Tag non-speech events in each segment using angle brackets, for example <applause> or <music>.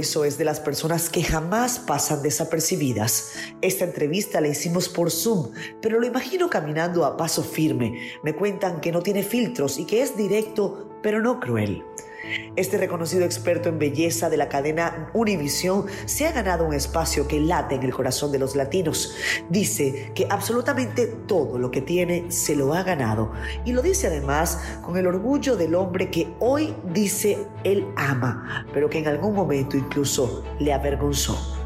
Goizo es de las personas que jamás pasan desapercibidas. Esta entrevista la hicimos por Zoom, pero lo imagino caminando a paso firme. Me cuentan que no tiene filtros y que es directo, pero no cruel. Este reconocido experto en belleza de la cadena Univision se ha ganado un espacio que late en el corazón de los latinos. Dice que absolutamente todo lo que tiene se lo ha ganado y lo dice además con el orgullo del hombre que hoy dice él ama, pero que en algún momento incluso le avergonzó.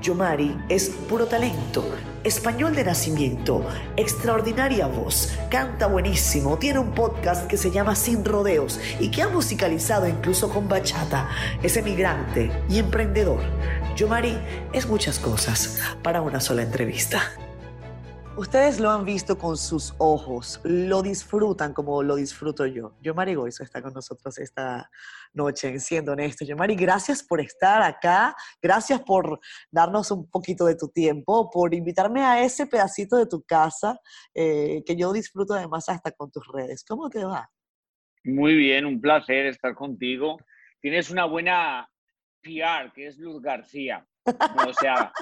Yomari es puro talento, español de nacimiento, extraordinaria voz, canta buenísimo, tiene un podcast que se llama Sin Rodeos y que ha musicalizado incluso con bachata. Es emigrante y emprendedor. Yomari es muchas cosas para una sola entrevista. Ustedes lo han visto con sus ojos, lo disfrutan como lo disfruto yo. Yo, Mari Goizo, está con nosotros esta noche, siendo honesto. Yo, Mari, gracias por estar acá, gracias por darnos un poquito de tu tiempo, por invitarme a ese pedacito de tu casa eh, que yo disfruto además hasta con tus redes. ¿Cómo te va? Muy bien, un placer estar contigo. Tienes una buena PR, que es Luz García. O sea,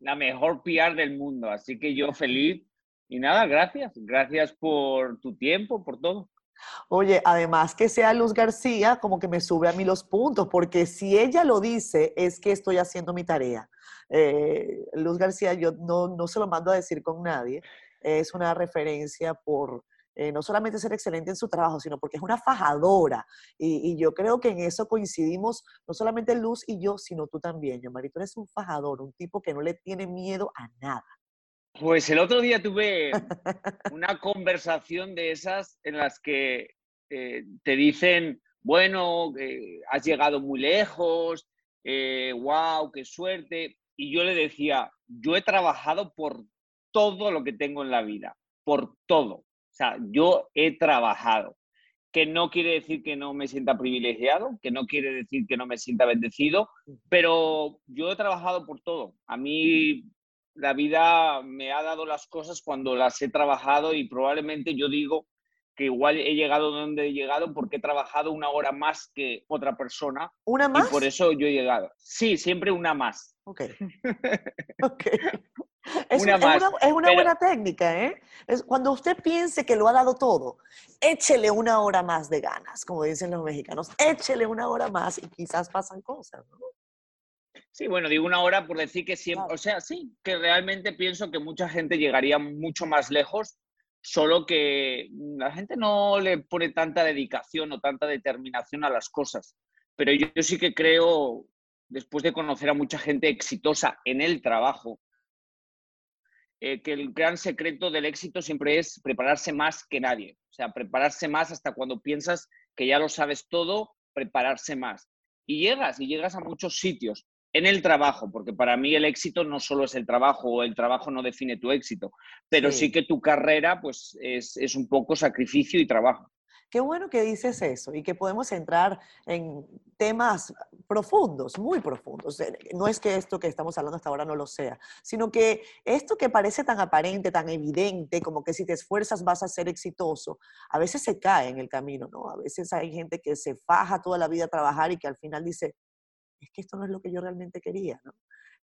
la mejor PR del mundo. Así que yo feliz. Y nada, gracias. Gracias por tu tiempo, por todo. Oye, además que sea Luz García, como que me sube a mí los puntos, porque si ella lo dice, es que estoy haciendo mi tarea. Eh, Luz García, yo no, no se lo mando a decir con nadie, es una referencia por, eh, no solamente ser excelente en su trabajo, sino porque es una fajadora. Y, yo creo que en eso coincidimos, no solamente Luz y yo, sino tú también, yo, Marito, eres un fajador, un tipo que no le tiene miedo a nada. Pues el otro día tuve <laughs> una conversación de esas en las que eh, te dicen, bueno, has llegado muy lejos, wow, eh, qué suerte. Y yo le decía, yo he trabajado por todo lo que tengo en la vida, por todo. O sea, yo he trabajado, que no quiere decir que no me sienta privilegiado, que no quiere decir que no me sienta bendecido, pero yo he trabajado por todo. A mí la vida me ha dado las cosas cuando las he trabajado y probablemente yo digo que igual he llegado donde he llegado porque he trabajado una hora más que otra persona. ¿Una más? Y por eso yo he llegado. Sí, siempre una más. Ok. <laughs> ok. Es una, es una, buena técnica, ¿eh? Es cuando usted piense que lo ha dado todo, échele una hora más de ganas, como dicen los mexicanos. Échele una hora más y quizás pasan cosas, ¿no? Sí, bueno, digo una hora por decir que siempre, o sea, sí, que realmente pienso que mucha gente llegaría mucho más lejos, solo que la gente no le pone tanta dedicación o tanta determinación a las cosas. Pero yo sí que creo, después de conocer a mucha gente exitosa en el trabajo, eh, que el gran secreto del éxito siempre es prepararse más que nadie. O sea, prepararse más hasta cuando piensas que ya lo sabes todo, prepararse más. Y llegas, y llegas a muchos sitios en el trabajo, porque para mí el éxito no solo es el trabajo, o el trabajo no define tu éxito, pero sí, que tu carrera pues es, es un poco sacrificio y trabajo. Qué bueno que dices eso y que podemos entrar en temas profundos, muy profundos. Eh, no es que esto que estamos hablando hasta ahora no lo sea, sino que esto que parece tan aparente, tan evidente, como que si te esfuerzas vas a ser exitoso, a veces se cae en el camino, ¿no? A veces hay gente que se faja toda la vida a trabajar y que al final dice, es que esto no es lo que yo realmente quería, ¿no?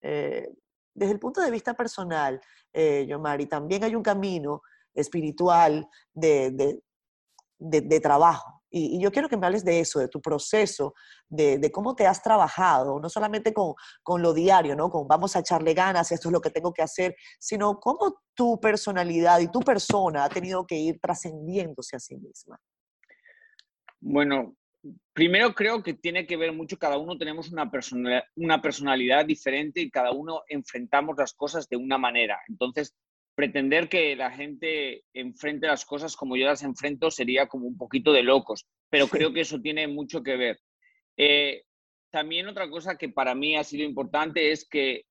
Eh, desde el punto de vista personal, eh, Yomari, también hay un camino espiritual de, de, trabajo. Y, yo quiero que me hables de eso, de tu proceso, de, cómo te has trabajado, no solamente con, con, lo diario, ¿no? Con vamos a echarle ganas, esto es lo que tengo que hacer, sino cómo tu personalidad y tu persona ha tenido que ir trascendiéndose a sí misma. Bueno, primero creo que tiene que ver mucho, cada uno tenemos una personalidad, una personalidad diferente y cada uno enfrentamos las cosas de una manera. Entonces, pretender que la gente enfrente las cosas como yo las enfrento sería como un poquito de locos, pero creo que eso tiene mucho que ver. Eh, también otra cosa que para mí ha sido importante es que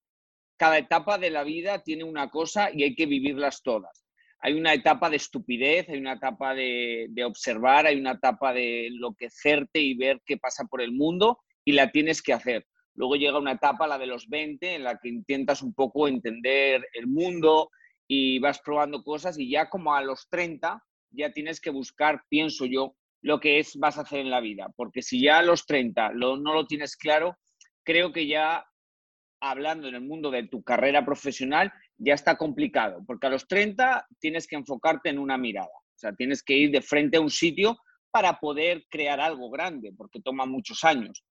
cada etapa de la vida tiene una cosa y hay que vivirlas todas. Hay una etapa de estupidez, hay una etapa de, observar, hay una etapa de enloquecerte y ver qué pasa por el mundo y la tienes que hacer. Luego llega una etapa, la de los 20, en la que intentas un poco entender el mundo, y vas probando cosas y ya como a los 30 ya tienes que buscar, pienso yo, lo que es vas a hacer en la vida, porque si ya a los 30 no lo tienes claro, creo que ya hablando en el mundo de tu carrera profesional, ya está complicado, porque a los 30 tienes que enfocarte en una mirada, o sea, tienes que ir de frente a un sitio para poder crear algo grande, porque toma muchos años.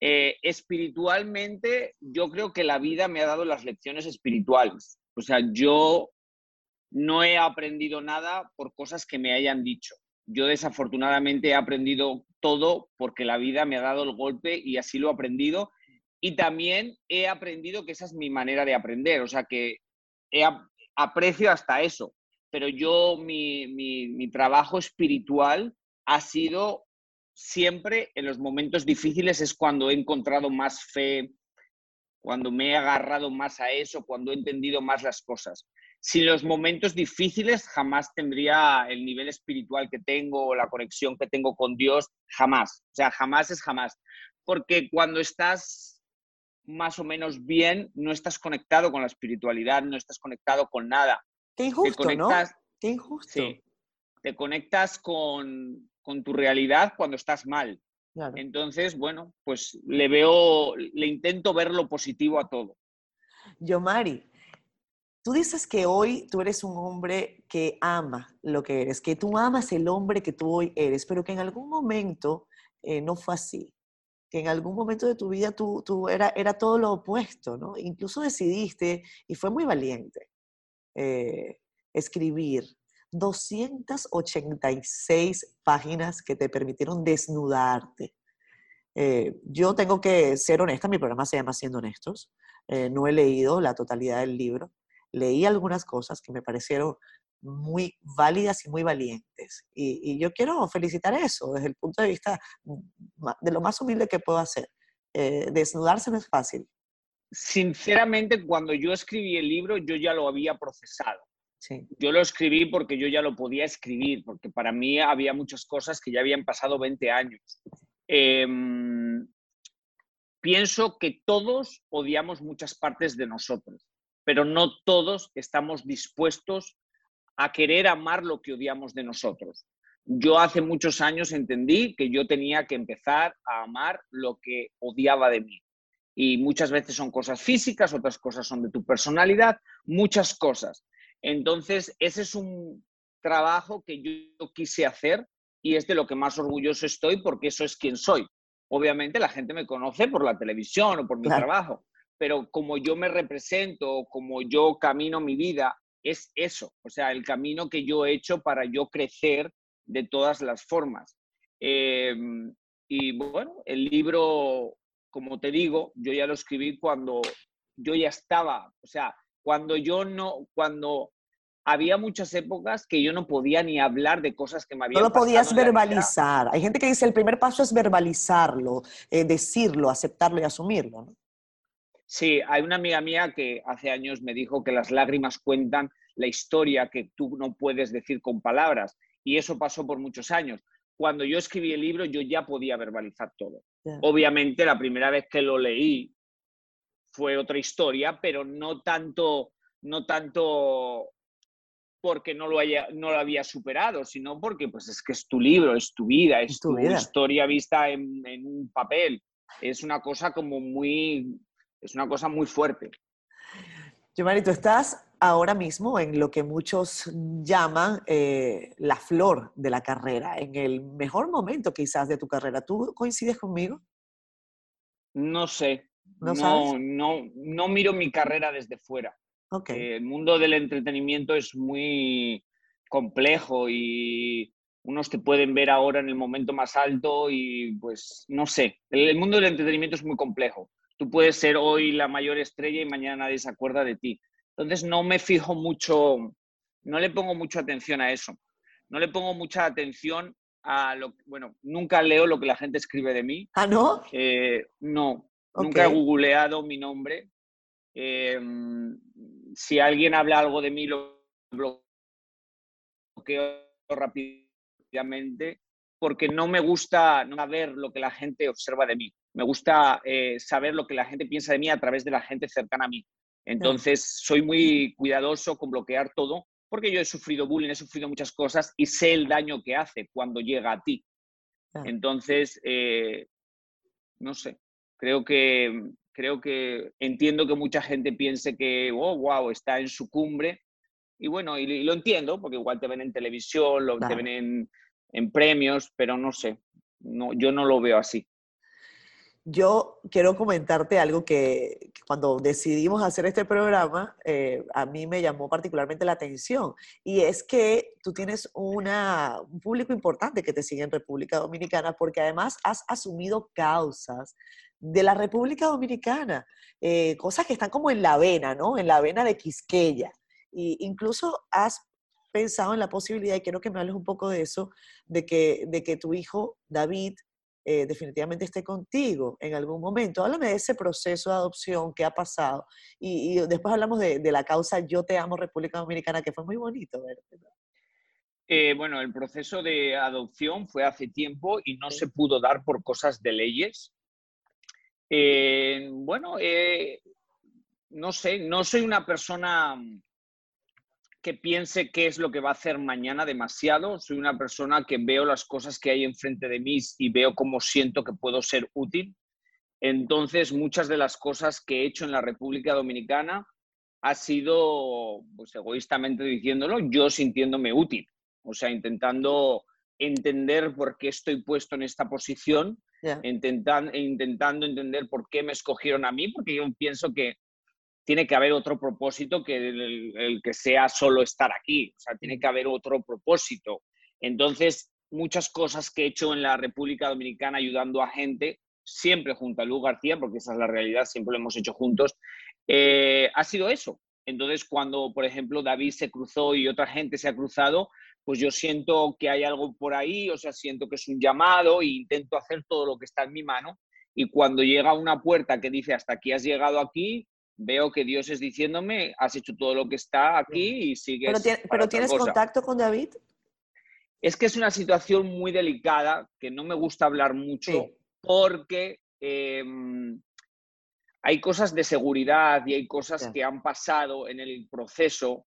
Eh, espiritualmente, yo creo que la vida me ha dado las lecciones espirituales. O sea, yo no he aprendido nada por cosas que me hayan dicho. Yo desafortunadamente he aprendido todo porque la vida me ha dado el golpe y así lo he aprendido. Y también he aprendido que esa es mi manera de aprender. O sea, que aprecio hasta eso. Pero yo, mi, mi trabajo espiritual ha sido siempre en los momentos difíciles es cuando he encontrado más fe, cuando me he agarrado más a eso, cuando he entendido más las cosas. Sin los momentos difíciles jamás tendría el nivel espiritual que tengo o la conexión que tengo con Dios, jamás. O sea, jamás es jamás. Porque cuando estás más o menos bien, no estás conectado con la espiritualidad, no estás conectado con nada. Qué injusto, ¿no? Qué injusto. Sí, te conectas con, con tu realidad cuando estás mal. Entonces, bueno, pues le veo, le intento ver lo positivo a todo. Yo, Mari, tú dices que hoy tú eres un hombre que ama lo que eres, que tú amas el hombre que tú hoy eres, pero que en algún momento eh, no fue así, que en algún momento de tu vida tú, tú era, era todo lo opuesto, ¿no? Incluso decidiste, y fue muy valiente, eh, escribir 286 páginas que te permitieron desnudarte. Eh, yo tengo que ser honesta, mi programa se llama Siendo Honestos. Eh, no he leído la totalidad del libro. Leí algunas cosas que me parecieron muy válidas y muy valientes. Y, yo quiero felicitar eso desde el punto de vista de lo más humilde que puedo hacer. Eh, desnudarse no es fácil. Sinceramente, cuando yo escribí el libro, yo ya lo había procesado. Yo lo escribí porque yo ya lo podía escribir, porque para mí había muchas cosas que ya habían pasado 20 años. Em, pienso que todos odiamos muchas partes de nosotros, pero no todos estamos dispuestos a querer amar lo que odiamos de nosotros. Yo hace muchos años entendí que yo tenía que empezar a amar lo que odiaba de mí. Y muchas veces son cosas físicas, otras cosas son de tu personalidad, muchas cosas. Entonces, ese es un trabajo que yo quise hacer y es de lo que más orgulloso estoy porque eso es quien soy. Obviamente la gente me conoce por la televisión o por mi trabajo, pero como yo me represento, como yo camino mi vida, es eso, o sea, el camino que yo he hecho para yo crecer de todas las formas. Em, y bueno, el libro, como te digo, yo ya lo escribí cuando yo ya estaba, o sea, cuando yo no, cuando había muchas épocas que yo no podía ni hablar de cosas que me habían No lo podías verbalizar. Hay gente que dice el primer paso es verbalizarlo, eh, decirlo, aceptarlo y asumirlo. Sí, hay una amiga mía que hace años me dijo que las lágrimas cuentan la historia que tú no puedes decir con palabras. Y eso pasó por muchos años. Cuando yo escribí el libro, yo ya podía verbalizar todo. Obviamente, la primera vez que lo leí, fue otra historia, pero no tanto, no tanto porque no lo, haya, no lo había superado, sino porque pues es que es tu libro, es tu vida, es, tu, historia vista en, un papel. Es una cosa como muy, es una cosa muy fuerte. Giovanni, tú estás ahora mismo en lo que muchos llaman eh, la flor de la carrera, en el mejor momento quizás de tu carrera. ¿Tú coincides conmigo? No sé, ¿No, no, no, miro mi carrera desde fuera. Okay. el mundo del entretenimiento es muy complejo y unos te pueden ver ahora en el momento más alto y pues no sé, el, mundo del entretenimiento es muy complejo. Tú puedes ser hoy la mayor estrella y mañana nadie se acuerda de ti. Entonces no me fijo mucho, no le pongo mucha atención a eso. No le pongo mucha atención a lo bueno, nunca leo lo que la gente escribe de mí. ¿Ah, no? Eh, no, Nunca he googleado mi nombre. Em, si alguien habla algo de mí, lo bloqueo rápidamente porque no me gusta no saber lo que la gente observa de mí. Me gusta eh, saber lo que la gente piensa de mí a través de la gente cercana a mí. Entonces, soy muy cuidadoso con bloquear todo porque yo he sufrido bullying, he sufrido muchas cosas y sé el daño que hace cuando llega a ti. Entonces, eh, no sé, Creo que creo que entiendo que mucha gente piense que, oh, wow, está en su cumbre. Y bueno, y, lo entiendo, porque igual te ven en televisión, lo, te ven en, en, premios, pero no sé, no, yo no lo veo así. Yo quiero comentarte algo que, cuando decidimos hacer este programa, eh, a mí me llamó particularmente la atención, y es que tú tienes una, un público importante que te sigue en República Dominicana, porque además has asumido causas de la República Dominicana, eh, cosas que están como en la vena, ¿no? En la vena de Quisqueya. Y incluso has pensado en la posibilidad, y quiero que me hables un poco de eso, de que, de que tu hijo David eh, definitivamente esté contigo en algún momento. Háblame de ese proceso de adopción que ha pasado y, después hablamos de, la causa Yo Te Amo República Dominicana, que fue muy bonito eh, bueno, el proceso de adopción fue hace tiempo y no se pudo dar por cosas de leyes. Eh, bueno, no sé, no soy una persona que piense qué es lo que va a hacer mañana demasiado. Soy una persona que veo las cosas que hay enfrente de mí y veo cómo siento que puedo ser útil. Entonces, muchas de las cosas que he hecho en la República Dominicana ha sido, pues egoístamente diciéndolo, yo sintiéndome útil. O sea, intentando entender por qué estoy puesto en esta posición, intentando entender por qué me escogieron a mí, porque yo pienso que tiene que haber otro propósito que el, que sea solo estar aquí, o sea, tiene que haber otro propósito. Entonces, muchas cosas que he hecho en la República Dominicana ayudando a gente, siempre junto a Luis García, porque esa es la realidad, siempre lo hemos hecho juntos, eh, ha sido eso. Entonces, cuando, por ejemplo, David se cruzó y otra gente se ha cruzado, pues yo siento que hay algo por ahí, o sea, siento que es un llamado e intento hacer todo lo que está en mi mano. Y cuando llega una puerta que dice, hasta aquí has llegado aquí, veo que Dios es diciéndome, has hecho todo lo que está aquí y sigues. Pero, tienes contacto con David. Es que es una situación muy delicada que no me gusta hablar mucho porque em, hay cosas de seguridad y hay cosas que han pasado en el proceso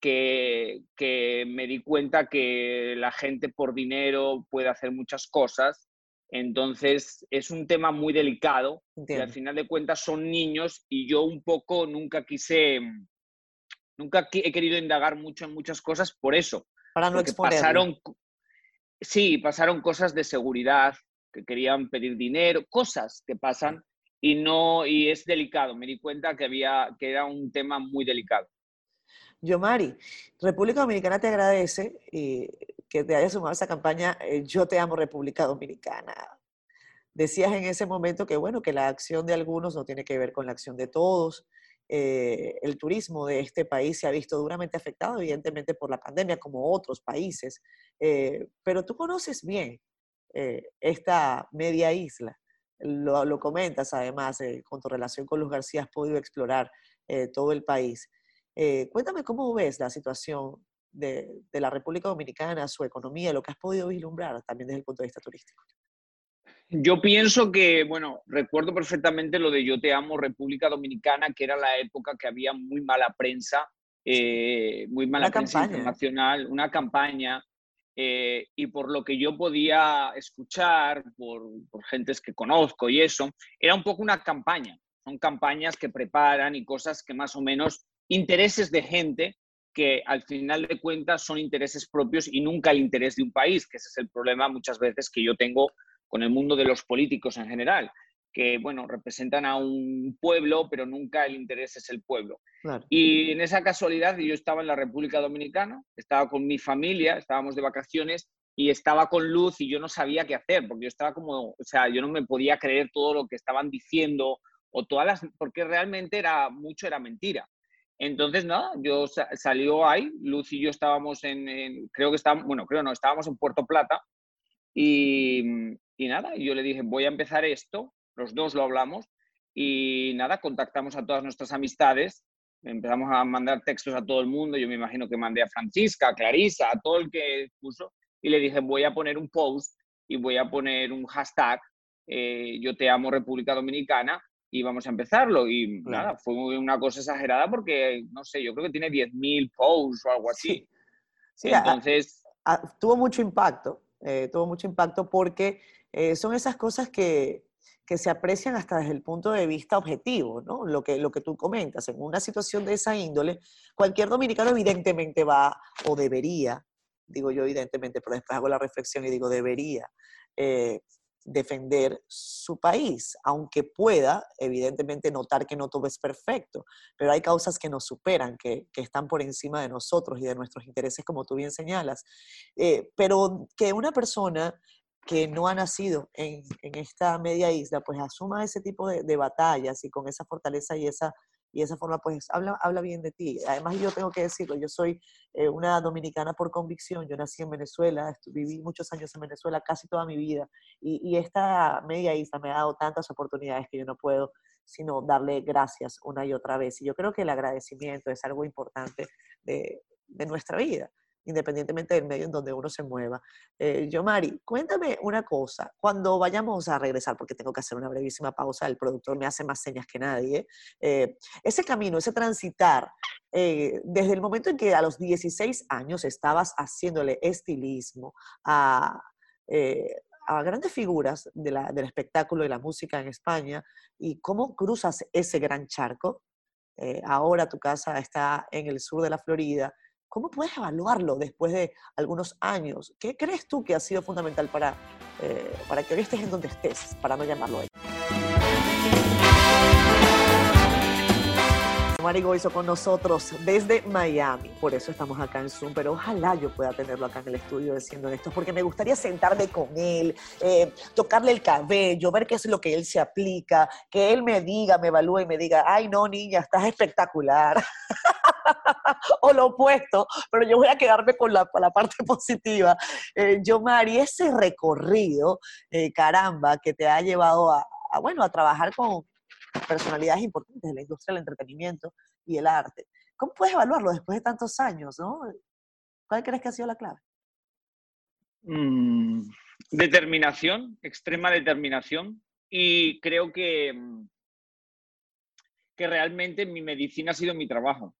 que, que me di cuenta que la gente por dinero puede hacer muchas cosas entonces, es un tema muy delicado y al final de cuentas son niños y yo un poco nunca quise, nunca he querido indagar mucho en muchas cosas por eso. Para no pasaron, Sí, pasaron cosas de seguridad, que querían pedir dinero, cosas que pasan y no y es delicado. Me di cuenta que había que era un tema muy delicado. Yo, Mari, República Dominicana te agradece y que te hayas sumado a esa campaña eh, Yo te amo República Dominicana. Decías en ese momento que, bueno, que la acción de algunos no tiene que ver con la acción de todos. Eh, el turismo de este país se ha visto duramente afectado, evidentemente, por la pandemia, como otros países. Eh, pero tú conoces bien esta media isla. Lo, lo comentas, además, con tu relación con Luz García, has podido explorar todo el país. cuéntame cómo ves la situación de, la República Dominicana, su economía, lo que has podido vislumbrar también desde el punto de vista turístico? Yo pienso que, bueno, recuerdo perfectamente lo de Yo te amo República Dominicana, que era la época que había muy mala prensa, eh, muy mala prensa internacional, una campaña, eh, y por lo que yo podía escuchar, por, por gentes que conozco y eso, era un poco una campaña. Son campañas que preparan y cosas que más o menos intereses de gente que al final de cuentas son intereses propios y nunca el interés de un país, que ese es el problema muchas veces que yo tengo con el mundo de los políticos en general, que, bueno, representan a un pueblo, pero nunca el interés es el pueblo. Y en esa casualidad yo estaba en la República Dominicana, estaba con mi familia, estábamos de vacaciones y estaba con luz y yo no sabía qué hacer, porque yo estaba como, o sea, yo no me podía creer todo lo que estaban diciendo o todas las, porque realmente era mucho era mentira. Entonces, nada, yo salió ahí, Luz y yo estábamos en, creo que estábamos, bueno, creo no, estábamos en Puerto Plata y, y nada, yo le dije, voy a empezar esto, los dos lo hablamos y nada, contactamos a todas nuestras amistades, empezamos a mandar textos a todo el mundo, yo me imagino que mandé a Francisca, a Clarisa, a todo el que puso y le dije, voy a poner un post y voy a poner un hashtag, eh, yo te amo República Dominicana y vamos a empezarlo. Y nada, fue una cosa exagerada porque, no sé, yo creo que tiene 10.000 posts o algo así. Sí, entonces... tuvo mucho impacto, eh, tuvo mucho impacto porque eh, son esas cosas que, que se aprecian hasta desde el punto de vista objetivo, ¿no? Lo que, lo que tú comentas, en una situación de esa índole, cualquier dominicano evidentemente va o debería, digo yo evidentemente, pero después hago la reflexión y digo debería, eh, defender su país, aunque pueda, evidentemente, notar que no todo es perfecto, pero hay causas que nos superan, que, están por encima de nosotros y de nuestros intereses, como tú bien señalas. Eh, pero que una persona que no ha nacido en, esta media isla, pues asuma ese tipo de, de batallas y con esa fortaleza y esa y esa forma pues habla, habla bien de ti. Además yo tengo que decirlo, yo soy eh, una dominicana por convicción, yo nací en Venezuela, viví muchos años en Venezuela, casi toda mi vida, y, y esta media isla me ha dado tantas oportunidades que yo no puedo sino darle gracias una y otra vez. Y yo creo que el agradecimiento es algo importante de, de nuestra vida independientemente del medio en donde uno se mueva. Eh, yo, Mari, cuéntame una cosa. Cuando vayamos a regresar, porque tengo que hacer una brevísima pausa, el productor me hace más señas que nadie, eh, ese camino, ese transitar, eh, desde el momento en que a los 16 años estabas haciéndole estilismo a, a grandes figuras del espectáculo y la música en España, y cómo cruzas ese gran charco. ahora tu casa está en el sur de la Florida, ¿Cómo puedes evaluarlo después de algunos años? ¿Qué crees tú que ha sido fundamental para, eh, para que hoy estés en donde estés, para no llamarlo ahí? Marigo hizo con nosotros desde Miami, por eso estamos acá en Zoom, pero ojalá yo pueda tenerlo acá en el estudio diciendo esto, porque me gustaría sentarme con él, eh, tocarle el cabello, ver qué es lo que él se aplica, que él me diga, me evalúe y me diga, ay no niña, estás espectacular. <laughs> <laughs> o lo opuesto, pero yo voy a quedarme con la, la parte <laughs> positiva. Eh, yo, Mari, ese recorrido, eh, caramba, que te ha llevado a, bueno, a trabajar con personalidades importantes de la industria del entretenimiento y el arte. ¿Cómo puedes evaluarlo después de tantos años? ¿no? ¿Cuál crees que ha sido la clave? Mm, determinación, extrema determinación. Y creo que, mm, que realmente mi medicina ha sido mi trabajo.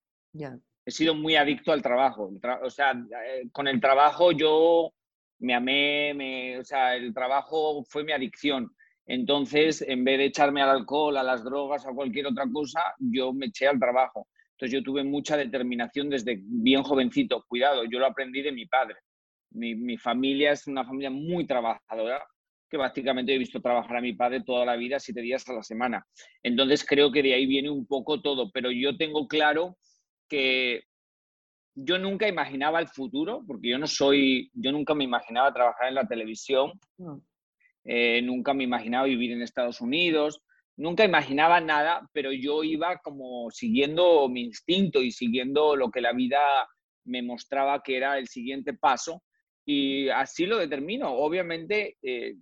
He sido muy adicto al trabajo. O sea, eh, con el trabajo yo me amé, o sea, el trabajo fue mi adicción. Entonces, en vez de echarme al alcohol, a las drogas, a cualquier otra cosa, yo me eché al trabajo. Entonces, yo tuve mucha determinación desde bien jovencito. Cuidado, yo lo aprendí de mi padre. Mi, mi familia es una familia muy trabajadora, que básicamente he visto trabajar a mi padre toda la vida, siete días a la semana. Entonces, creo que de ahí viene un poco todo. Pero yo tengo claro que yo nunca imaginaba el futuro, porque yo no soy, yo nunca me imaginaba trabajar en la televisión, eh, nunca me imaginaba vivir en Estados Unidos, nunca imaginaba nada, pero yo iba como siguiendo mi instinto y siguiendo lo que la vida me mostraba que era el siguiente paso y así lo determino. Obviamente, eh,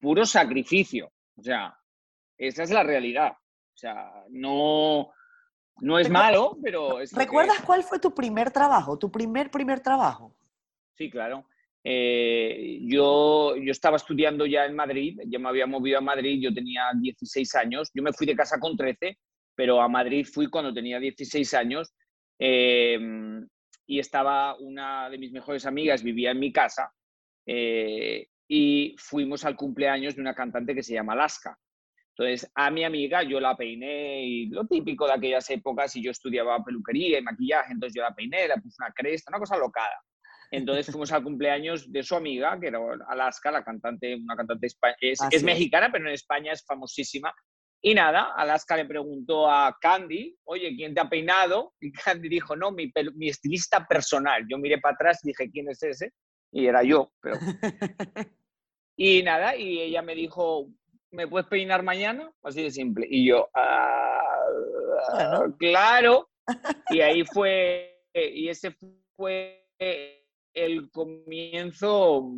puro sacrificio, o sea, esa es la realidad. O sea, no, no es malo, pero... Es ¿Recuerdas cuál fue tu primer trabajo, tu primer, primer trabajo? Sí, claro. Eh, yo, yo estaba estudiando ya en Madrid, ya me había movido a Madrid, yo tenía 16 años, yo me fui de casa con 13, pero a Madrid fui cuando tenía 16 años em, y estaba una de mis mejores amigas, vivía en mi casa eh, y fuimos al cumpleaños de una cantante que se llama Alaska. Entonces, a mi amiga yo la peiné y lo típico de aquellas épocas, y yo estudiaba peluquería y maquillaje, entonces yo la peiné, le puse una cresta, una cosa locada. Entonces <laughs> fuimos al cumpleaños de su amiga, que era Alaska, la cantante, una cantante es, es, mexicana, pero en España es famosísima. Y nada, Alaska le preguntó a Candy, oye, ¿quién te ha peinado? Y Candy dijo, no, mi, mi estilista personal. Yo miré para atrás y dije, ¿quién es ese? Y era yo. Pero... <laughs> y nada, y ella me dijo, ¿me puedes peinar mañana? Así de simple. Y yo, ah, claro. Y ahí fue, y ese fue el comienzo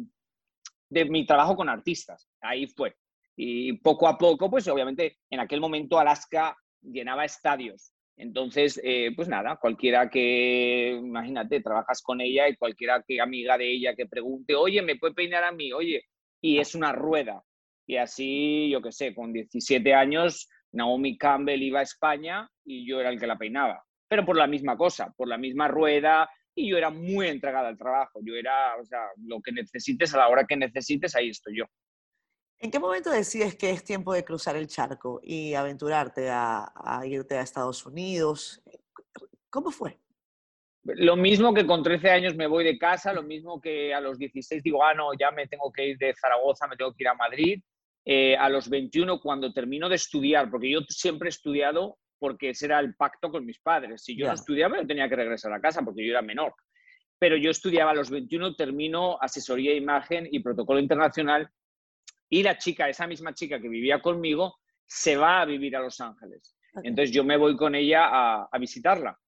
de mi trabajo con artistas. Ahí fue. Y poco a poco, pues obviamente en aquel momento Alaska llenaba estadios. Entonces, eh, pues nada, cualquiera que, imagínate, trabajas con ella y cualquiera que amiga de ella que pregunte, oye, ¿me puede peinar a mí? Oye, y es una rueda. Y así, yo qué sé, con 17 años, Naomi Campbell iba a España y yo era el que la peinaba. Pero por la misma cosa, por la misma rueda, y yo era muy entregada al trabajo. Yo era, o sea, lo que necesites a la hora que necesites, ahí estoy yo. ¿En qué momento decides que es tiempo de cruzar el charco y aventurarte a, irte a Estados Unidos? ¿Cómo fue? Lo mismo que con 13 años me voy de casa, lo mismo que a los 16 digo, ah, no, ya me tengo que ir de Zaragoza, me tengo que ir a Madrid. Eh, a los 21, cuando termino de estudiar, porque yo siempre he estudiado porque ese era el pacto con mis padres. Si yo no estudiaba, yo tenía que regresar a casa porque yo era menor. Pero yo estudiaba a los 21, termino asesoría de imagen y protocolo internacional y la chica, esa misma chica que vivía conmigo, se va a vivir a Los Ángeles. Entonces yo me voy con ella a, visitarla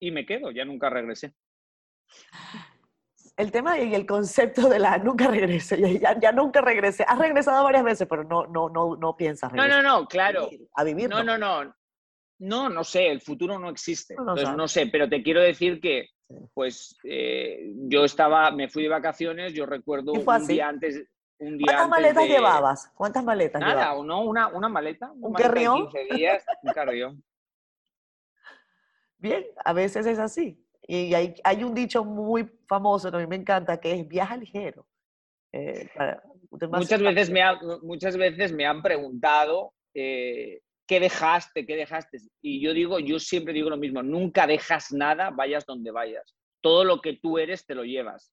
y me quedo, ya nunca regresé. El tema y el concepto de la nunca regresé, ya, ya, nunca regresé. Has regresado varias veces, pero no, no, no, no piensas regresar. No, no, no, claro. A vivir. no, no, no. No, no sé, el futuro no existe. No, no sé, pero te quiero decir que, pues, eh, yo estaba, me fui de vacaciones, yo recuerdo un día antes, ¿Cuántas maletas llevabas? ¿Cuántas maletas Nada, llevabas? no, una, una maleta. ¿Un carrión? un <laughs> carrión. Bien, a veces es así. Y hay, hay, un dicho muy famoso que a mí me encanta, que es viaja ligero. Eh, muchas, veces me muchas veces me han preguntado eh, qué dejaste, qué dejaste. Y yo digo, yo siempre digo lo mismo, nunca dejas nada, vayas donde vayas. Todo lo que tú eres te lo llevas.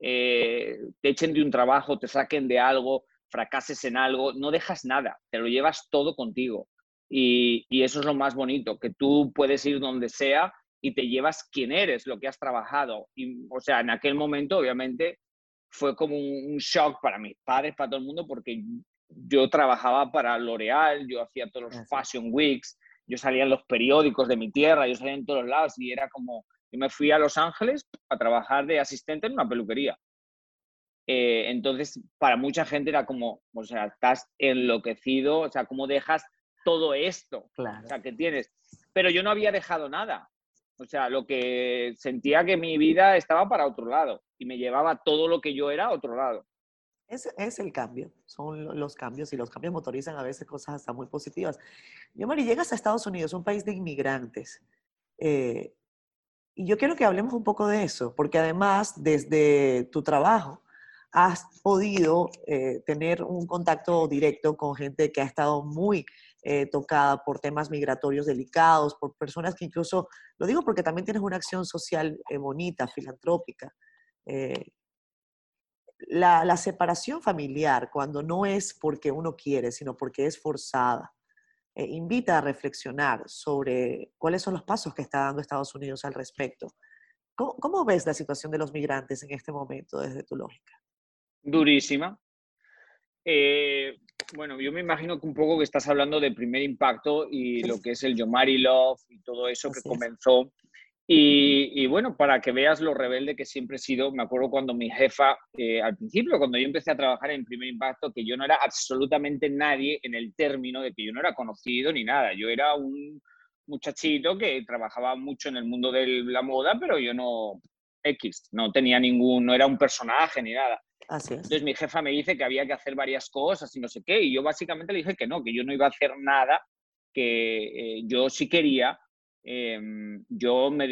Eh, te echen de un trabajo, te saquen de algo, fracases en algo, no dejas nada, te lo llevas todo contigo. Y, eso es lo más bonito, que tú puedes ir donde sea y te llevas quién eres, lo que has trabajado. Y, o sea, en aquel momento, obviamente, fue como un, shock para mis padres, para todo el mundo, porque yo trabajaba para L'Oreal, yo hacía todos los Fashion Weeks, yo salía en los periódicos de mi tierra, yo salía en todos lados y era como, y me fui a Los Ángeles a trabajar de asistente en una peluquería. Eh, entonces, para mucha gente era como, o sea, estás enloquecido, o sea, ¿cómo dejas todo esto? Claro. O sea, que tienes. Pero yo no había dejado nada. O sea, lo que sentía que mi vida estaba para otro lado y me llevaba todo lo que yo era a otro lado. Es, es el cambio, son los cambios y los cambios motorizan a veces cosas hasta muy positivas. Yo, Mari, llegas a Estados Unidos, un país de inmigrantes. Eh, y yo quiero que hablemos un poco de eso, porque además desde tu trabajo has podido eh, tener un contacto directo con gente que ha estado muy eh, tocada por temas migratorios delicados, por personas que incluso, lo digo porque también tienes una acción social eh, bonita, filantrópica. La, la separación familiar, cuando no es porque uno quiere, sino porque es forzada, eh, invita a reflexionar sobre cuáles son los pasos que está dando Estados Unidos al respecto. ¿Cómo, ves la situación de los migrantes en este momento desde tu lógica? Durísima. Eh, bueno, yo me imagino que un poco que estás hablando de primer impacto y lo que es el Yomari Love y todo eso que comenzó y, bueno, para que veas lo rebelde que siempre he sido, me acuerdo cuando mi jefa, eh, al principio, cuando yo empecé a trabajar en Primer Impacto, que yo no era absolutamente nadie en el término de que yo no era conocido ni nada. Yo era un muchachito que trabajaba mucho en el mundo de la moda, pero yo no, X, no tenía ningún, no era un personaje ni nada. Así es. Entonces mi jefa me dice que había que hacer varias cosas y no sé qué, y yo básicamente le dije que no, que yo no iba a hacer nada, que eh, yo sí quería Em, yo, me,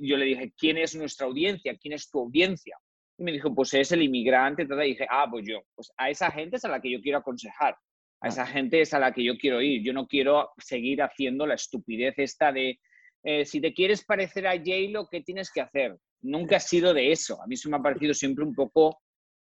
yo le dije, ¿quién es nuestra audiencia? ¿Quién es tu audiencia? Y me dijo, pues es el inmigrante. Y dije, ah, pues yo, pues a esa gente es a la que yo quiero aconsejar. A esa gente es a la que yo quiero ir. Yo no quiero seguir haciendo la estupidez esta de, eh, si te quieres parecer a J-Lo, ¿qué tienes que hacer? Nunca ha sido de eso. A mí eso me ha parecido siempre un poco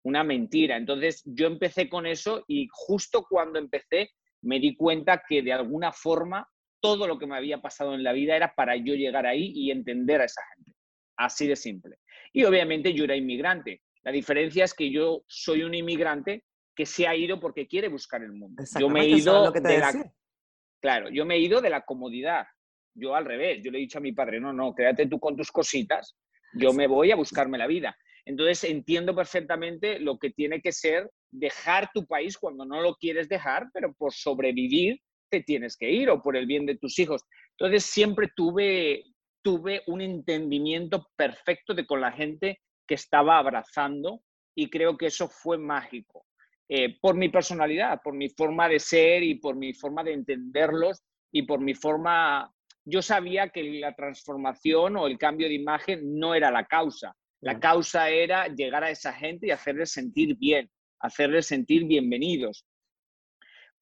una mentira. Entonces yo empecé con eso y justo cuando empecé me di cuenta que de alguna forma todo lo que me había pasado en la vida era para yo llegar ahí y entender a esa gente. Así de simple. Y obviamente yo era inmigrante. La diferencia es que yo soy un inmigrante que se ha ido porque quiere buscar el mundo. Yo me he ido de la, claro, yo me he ido de la comodidad. Yo al revés, yo le he dicho a mi padre, no, no, quédate tú con tus cositas, yo me voy a buscarme la vida. Entonces entiendo perfectamente lo que tiene que ser dejar tu país cuando no lo quieres dejar, pero por sobrevivir tienes que ir o por el bien de tus hijos. Entonces siempre tuve, tuve un entendimiento perfecto de con la gente que estaba abrazando y creo que eso fue mágico. Eh, por mi personalidad, por mi forma de ser y por mi forma de entenderlos y por mi forma... Yo sabía que la transformación o el cambio de imagen no era la causa. La causa era llegar a esa gente y hacerles sentir bien, hacerles sentir bienvenidos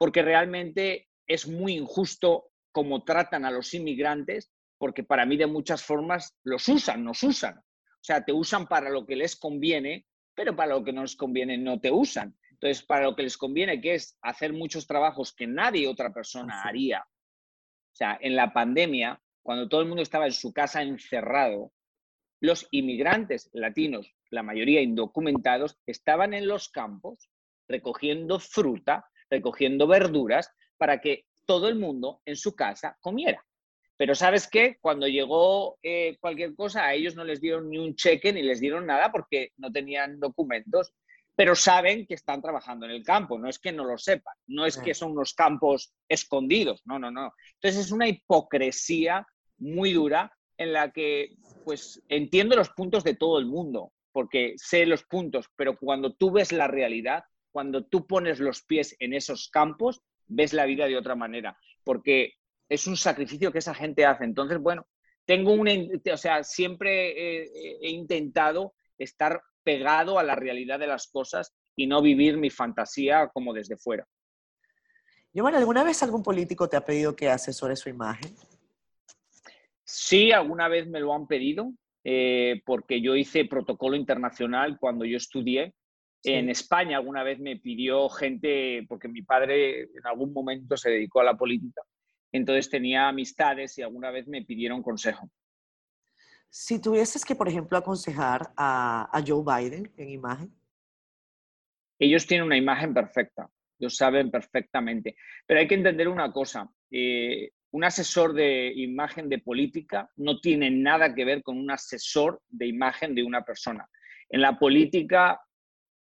porque realmente es muy injusto cómo tratan a los inmigrantes, porque para mí de muchas formas los usan, nos usan. O sea, te usan para lo que les conviene, pero para lo que no les conviene no te usan. Entonces, para lo que les conviene, que es hacer muchos trabajos que nadie otra persona haría. O sea, en la pandemia, cuando todo el mundo estaba en su casa encerrado, los inmigrantes latinos, la mayoría indocumentados, estaban en los campos recogiendo fruta, recogiendo verduras, para que todo el mundo en su casa comiera. Pero sabes qué, cuando llegó eh, cualquier cosa, a ellos no les dieron ni un cheque ni les dieron nada porque no tenían documentos, pero saben que están trabajando en el campo, no es que no lo sepan, no es que son unos campos escondidos, no, no, no. Entonces es una hipocresía muy dura en la que pues entiendo los puntos de todo el mundo, porque sé los puntos, pero cuando tú ves la realidad, cuando tú pones los pies en esos campos, ves la vida de otra manera, porque es un sacrificio que esa gente hace. Entonces, bueno, tengo un, o sea, siempre he, intentado estar pegado a la realidad de las cosas y no vivir mi fantasía como desde fuera. bueno, ¿alguna vez algún político te ha pedido que asesore su imagen? Sí, alguna vez me lo han pedido, eh, porque yo hice protocolo internacional cuando yo estudié en España alguna vez me pidió gente, porque mi padre en algún momento se dedicó a la política, entonces tenía amistades y alguna vez me pidieron consejo. Si tuvieses que, por ejemplo, aconsejar a, Joe Biden en imagen. Ellos tienen una imagen perfecta, lo saben perfectamente, pero hay que entender una cosa. Eh, un asesor de imagen de política no tiene nada que ver con un asesor de imagen de una persona. En la política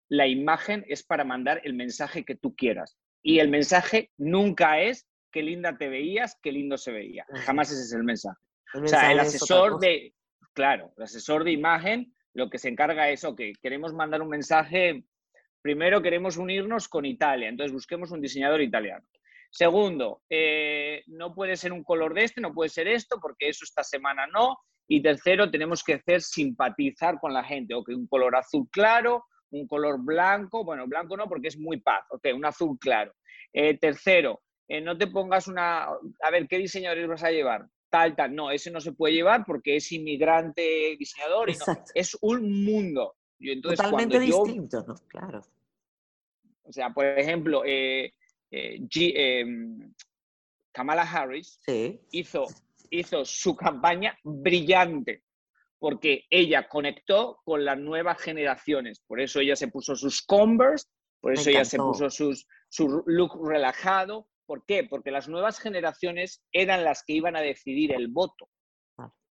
la imagen es para mandar el mensaje que tú quieras. Y el mensaje nunca es qué linda te veías, qué lindo se veía. Jamás ese es el mensaje. o sea, el asesor de, claro, el asesor de imagen lo que se encarga es, ok, queremos mandar un mensaje, primero queremos unirnos con Italia, entonces busquemos un diseñador italiano. Segundo, eh, no puede ser un color de este, no puede ser esto, porque eso esta semana no. Y tercero, tenemos que hacer simpatizar con la gente, o que un color azul claro, un color blanco, bueno, blanco no porque es muy paz, ok, un azul claro. Eh, tercero, eh, no te pongas una, a ver, ¿qué diseñadores vas a llevar? Tal, tal, no, ese no se puede llevar porque es inmigrante diseñador, y es un mundo. entonces, Totalmente distinto, ¿no? Claro. O sea, por ejemplo, eh, em, Kamala Harris hizo, hizo su campaña brillante porque ella conectó con las nuevas generaciones. Por eso ella se puso sus Converse, por eso ella se puso sus, su look relajado. ¿Por qué? Porque las nuevas generaciones eran las que iban a decidir el voto.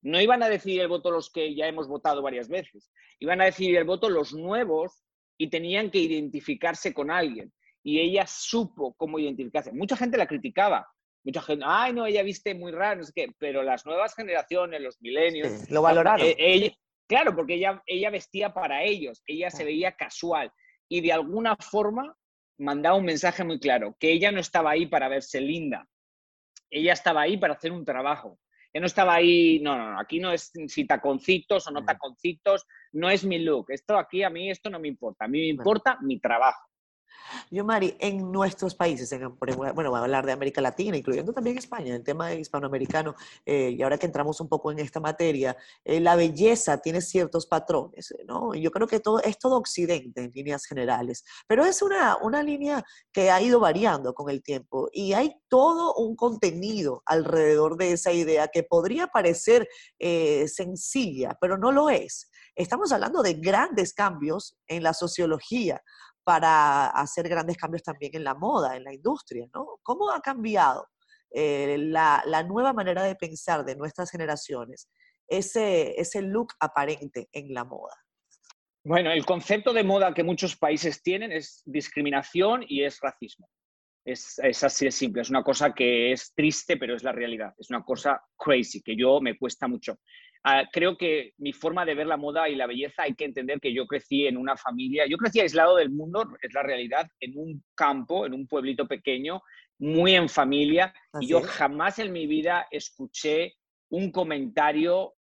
No iban a decidir el voto los que ya hemos votado varias veces. Iban a decidir el voto los nuevos y tenían que identificarse con alguien. Y ella supo cómo identificarse. Mucha gente la criticaba mucha gente, ay, no, ella viste muy raro, no sé qué, pero las nuevas generaciones, los milenios... lo valoraron. Eh, claro, porque ella, ella vestía para ellos, ella se veía casual y de alguna forma mandaba un mensaje muy claro, que ella no estaba ahí para verse linda, ella estaba ahí para hacer un trabajo. Ella no estaba ahí, no, no, no, aquí no es si taconcitos o no taconcitos, no es mi look. Esto aquí a mí esto no me importa, a mí me importa mi trabajo. Yo, Mari, en nuestros países, en, bueno, voy a hablar de América Latina, incluyendo también España, el tema hispanoamericano, eh, y ahora que entramos un poco en esta materia, eh, la belleza tiene ciertos patrones, ¿no? Yo creo que todo, es todo occidente en líneas generales, pero es una, una línea que ha ido variando con el tiempo y hay todo un contenido alrededor de esa idea que podría parecer eh, sencilla, pero no lo es. Estamos hablando de grandes cambios en la sociología para hacer grandes cambios también en la moda, en la industria, ¿no? ¿Cómo ha cambiado eh, la, nueva manera de pensar de nuestras generaciones, ese, ese look aparente en la moda? Bueno, el concepto de moda que muchos países tienen es discriminación y es racismo. Es, es, así de simple, es una cosa que es triste, pero es la realidad. Es una cosa crazy, que yo me cuesta mucho. Ah, creo que mi forma de ver la moda y la belleza hay que entender que yo crecí en una familia, yo crecí aislado del mundo, es la realidad, en un campo, en un pueblito pequeño, muy en familia, y yo jamás en mi vida escuché un comentario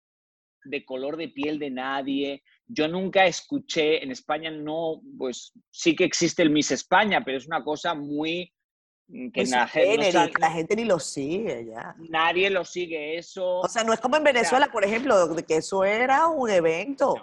de color de piel de nadie. Yo nunca escuché, en España no, pues sí que existe el Miss España, pero es una cosa muy Mm, que la, gente, ni lo sigue ya. Nadie lo sigue, eso. O sea, no es como en Venezuela, por ejemplo, que eso era un evento.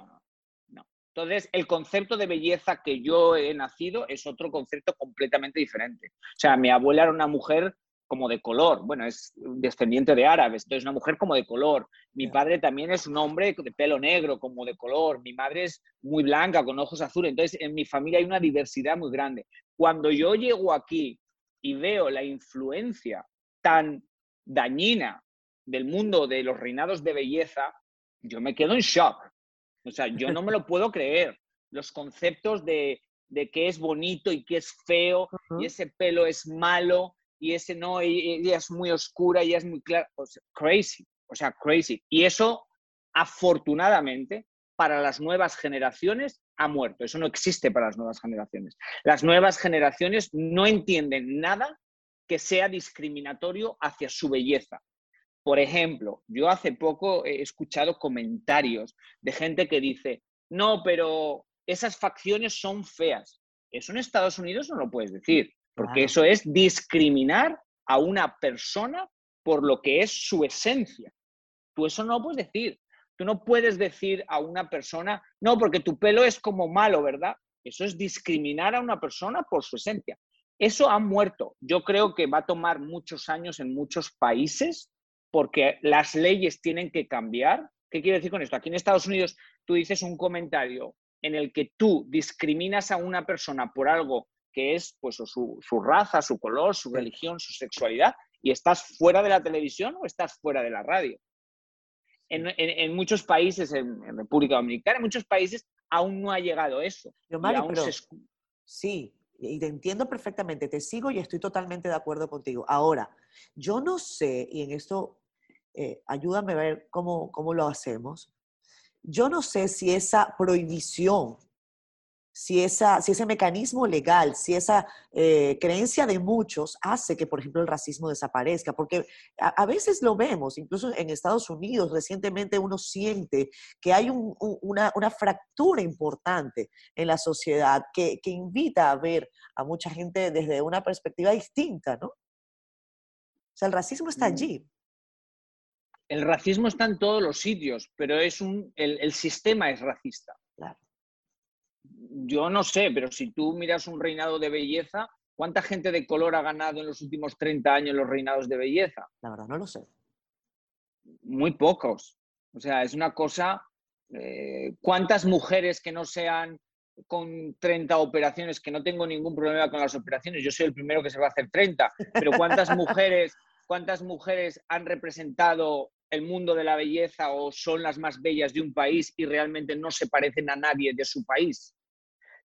No, Entonces, el concepto de belleza que yo he nacido es otro concepto completamente diferente. O sea, mi abuela era una mujer como de color, bueno, es descendiente de árabes, entonces una mujer como de color. Mi padre también es un hombre de pelo negro, como de color. Mi madre es muy blanca, con ojos azules. Entonces, en mi familia hay una diversidad muy grande. Cuando yo llego aquí y veo la influencia tan dañina del mundo de los reinados de belleza, yo me quedo en shock. O sea, yo no me lo puedo creer. Los conceptos de, de qué es bonito y qué es feo, <laughs> y ese pelo es malo, y ese no, ella es muy oscura, ella es muy clara. O sea, crazy, o sea, crazy. Y eso, afortunadamente, para las nuevas generaciones ha muerto. Eso no existe para las nuevas generaciones. Las nuevas generaciones no entienden nada que sea discriminatorio hacia su belleza. Por ejemplo, yo hace poco he escuchado comentarios de gente que dice, no, pero esas facciones son feas. Eso en Estados Unidos no lo puedes decir, porque eso es discriminar a una persona por lo que es su esencia. Tú eso no lo puedes decir. Tú no puedes decir a una persona, no, porque tu pelo es como malo, ¿verdad? Eso es discriminar a una persona por su esencia. Eso ha muerto. Yo creo que va a tomar muchos años en muchos países porque las leyes tienen que cambiar. ¿Qué quiero decir con esto? Aquí en Estados Unidos tú dices un comentario en el que tú discriminas a una persona por algo que es pues, su, su raza, su color, su religión, su sexualidad, y estás fuera de la televisión o estás fuera de la radio en, muchos países, en, República Dominicana, en muchos países, aún no ha llegado eso. Sí, y te entiendo perfectamente, te sigo y estoy totalmente de acuerdo contigo. Ahora, yo no sé, y en esto eh, ayúdame a ver cómo, cómo lo hacemos, yo no sé si esa prohibición si, esa, si ese mecanismo legal, si esa eh, creencia de muchos hace que, por ejemplo, el racismo desaparezca, porque a, veces lo vemos, incluso en Estados Unidos, recientemente uno siente que hay una, fractura importante en la sociedad que, invita a ver a mucha gente desde una perspectiva distinta, ¿no? O sea, el racismo está mm. allí. El racismo está en todos los sitios, pero es un, el, el sistema es racista. Claro yo no sé, pero si tú miras un reinado de belleza, ¿cuánta gente de color ha ganado en los últimos 30 años los reinados de belleza? La verdad, no lo sé. Muy pocos. O sea, es una cosa... Eh, ¿Cuántas mujeres que no sean con 30 operaciones, que no tengo ningún problema con las operaciones, yo soy el primero que se va a hacer 30, pero ¿cuántas <laughs> mujeres, cuántas mujeres han representado el mundo de la belleza o son las más bellas de un país y realmente no se parecen a nadie de su país?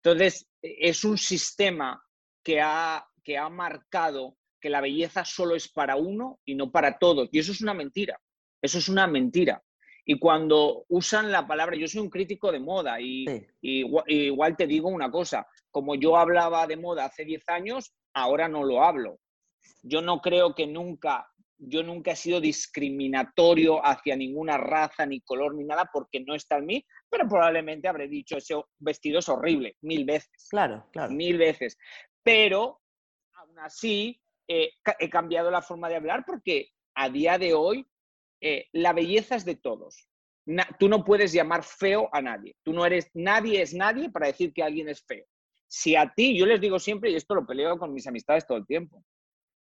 Entonces, es un sistema que ha, que ha marcado que la belleza solo es para uno y no para todos. Y eso es una mentira. Eso es una mentira. Y cuando usan la palabra, yo soy un crítico de moda y, igual, te digo una cosa, como yo hablaba de moda hace 10 años, ahora no lo hablo. Yo no creo que nunca yo nunca he sido discriminatorio hacia ninguna raza, ni color, ni nada, porque no está en mí, pero probablemente habré dicho ese vestido es horrible, mil veces. Claro, claro. Mil veces. Pero, aún así, eh, he cambiado la forma de hablar porque a día de hoy eh, la belleza es de todos. tú no puedes llamar feo a nadie. Tú no eres, nadie es nadie para decir que alguien es feo. Si a ti, yo les digo siempre, y esto lo peleo con mis amistades todo el tiempo,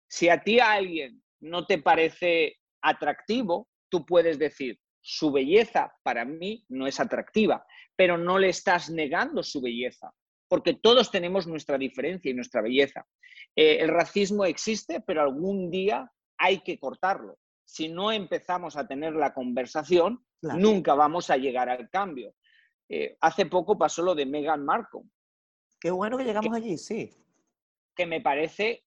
si a ti alguien no te parece atractivo, tú puedes decir, su belleza para mí no es atractiva, pero no le estás negando su belleza, porque todos tenemos nuestra diferencia y nuestra belleza. Eh, el racismo existe, pero algún día hay que cortarlo. Si no empezamos a tener la conversación, nunca vamos a llegar al cambio. Eh, hace poco pasó lo de Meghan Markle. Qué bueno que llegamos allí, sí. Que me parece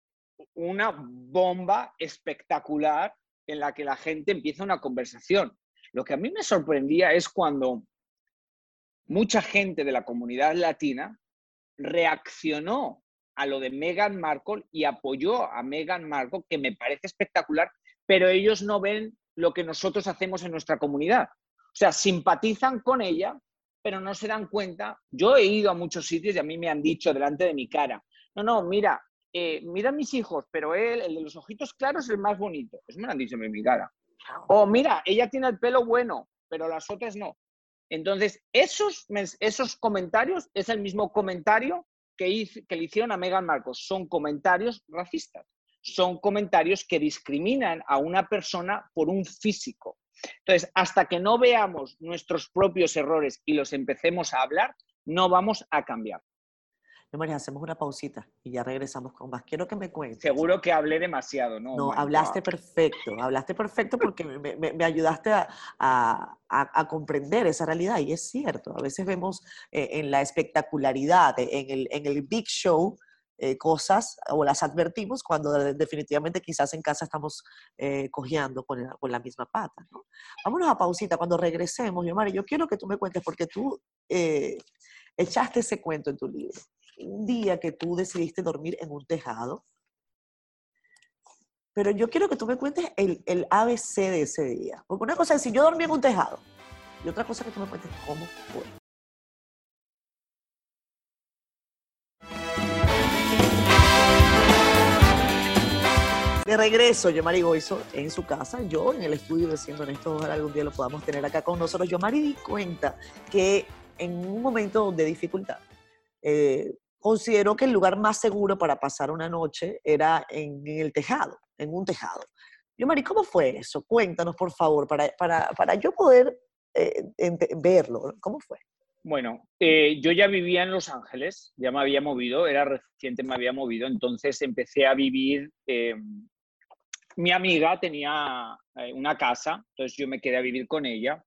una bomba espectacular en la que la gente empieza una conversación. Lo que a mí me sorprendía es cuando mucha gente de la comunidad latina reaccionó a lo de Meghan Markle y apoyó a Meghan Markle, que me parece espectacular, pero ellos no ven lo que nosotros hacemos en nuestra comunidad. O sea, simpatizan con ella, pero no se dan cuenta. Yo he ido a muchos sitios y a mí me han dicho delante de mi cara, no, no, mira, eh, mira a mis hijos, pero él, el de los ojitos claros, es el más bonito. Eso me lo han dicho en mi cara. O mira, ella tiene el pelo bueno, pero las otras no. Entonces, esos, esos comentarios es el mismo comentario que, que le hicieron a Meghan Marcos. Son comentarios racistas. Son comentarios que discriminan a una persona por un físico. Entonces, hasta que no veamos nuestros propios errores y los empecemos a hablar, no vamos a cambiar. María, hacemos una pausita y ya regresamos con más. Quiero que me cuentes. Seguro que hablé demasiado, ¿no? No, hablaste perfecto, hablaste perfecto porque me, me, ayudaste a, a, a, comprender esa realidad y es cierto, a veces vemos eh, en la espectacularidad, en el, en el big show, eh, cosas o las advertimos cuando definitivamente quizás en casa estamos eh, cojeando con la, con la, misma pata. ¿no? Vámonos a pausita. Cuando regresemos, yo, Mari, yo quiero que tú me cuentes porque tú eh, echaste ese cuento en tu libro un día que tú decidiste dormir en un tejado. Pero yo quiero que tú me cuentes el, el ABC de ese día. Porque una cosa es si yo dormí en un tejado y otra cosa que tú me cuentes cómo fue. De regreso, Yomari Goizo en su casa, yo en el estudio de Siendo Honesto, ojalá algún día lo podamos tener acá con nosotros. Yomari di cuenta que en un momento de dificultad, eh, consideró que el lugar más seguro para pasar una noche era en, el tejado, en un tejado. Yo, Mari, ¿cómo fue eso? Cuéntanos, por favor, para, para, para yo poder eh, verlo. ¿Cómo fue? Bueno, eh, yo ya vivía en Los Ángeles, ya me había movido, era reciente, me había movido, entonces empecé a vivir. Eh, mi amiga tenía una casa, entonces yo me quedé a vivir con ella.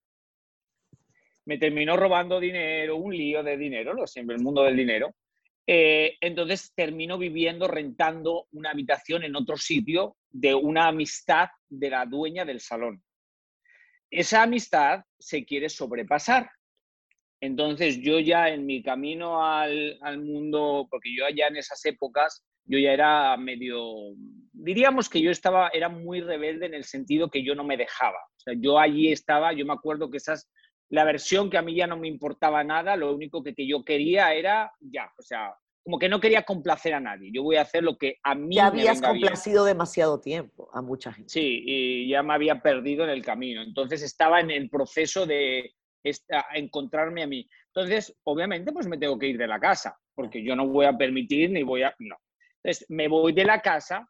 Me terminó robando dinero, un lío de dinero, lo siempre, el mundo del dinero. Eh, entonces termino viviendo, rentando una habitación en otro sitio de una amistad de la dueña del salón. Esa amistad se quiere sobrepasar. Entonces yo ya en mi camino al, mundo, porque yo allá en esas épocas, yo ya era medio, diríamos que yo estaba, era muy rebelde en el sentido que yo no me dejaba. O sea, yo allí estaba, yo me acuerdo que esas la versión que a mí ya no me importaba nada, lo único que, yo quería era ya, o sea, como que no quería complacer a nadie. Yo voy a hacer lo que a mí ya habías complacido demasiado tiempo a mucha gente. Sí, y ya me había perdido en el camino. Entonces estaba en el proceso de encontrarme a mí. Entonces, obviamente, pues me tengo que ir de la casa, porque yo no voy a permitir ni voy a... No. Entonces, me voy de la casa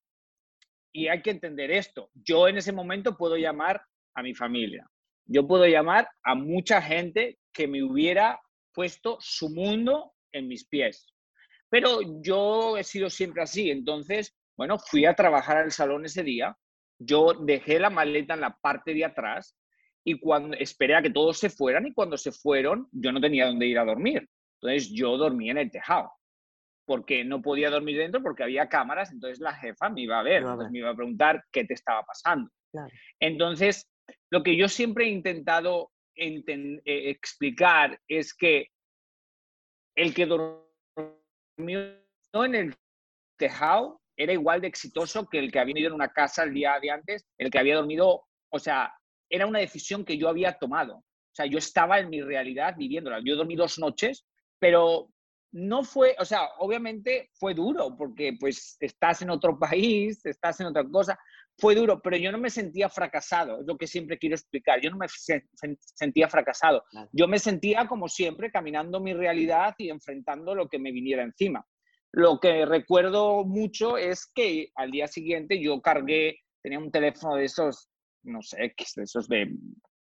y hay que entender esto. Yo en ese momento puedo llamar a mi familia, yo puedo llamar a mucha gente que me hubiera puesto su mundo en mis pies. Pero yo he sido siempre así, entonces, bueno, fui a trabajar al salón ese día, yo dejé la maleta en la parte de atrás y cuando esperé a que todos se fueran y cuando se fueron, yo no tenía dónde ir a dormir. Entonces yo dormí en el tejado porque no podía dormir dentro porque había cámaras, entonces la jefa me iba a ver, me iba a preguntar qué te estaba pasando. Entonces, lo que yo siempre he intentado eh, explicar es que el que dormió en el tejado era igual de exitoso que el que había ido en una casa el día de antes, el que había dormido, o sea, era una decisión que yo había tomado. O sea, yo estaba en mi realidad viviéndola. Yo dormí dos noches, pero no fue, o sea, obviamente fue duro porque pues estás en otro país, estás en otra cosa, fue duro, pero yo no me sentía fracasado, es lo que siempre quiero explicar, yo no me sentía fracasado, yo me sentía como siempre caminando mi realidad y enfrentando lo que me viniera encima. Lo que recuerdo mucho es que al día siguiente yo cargué, tenía un teléfono de esos, no sé, de esos de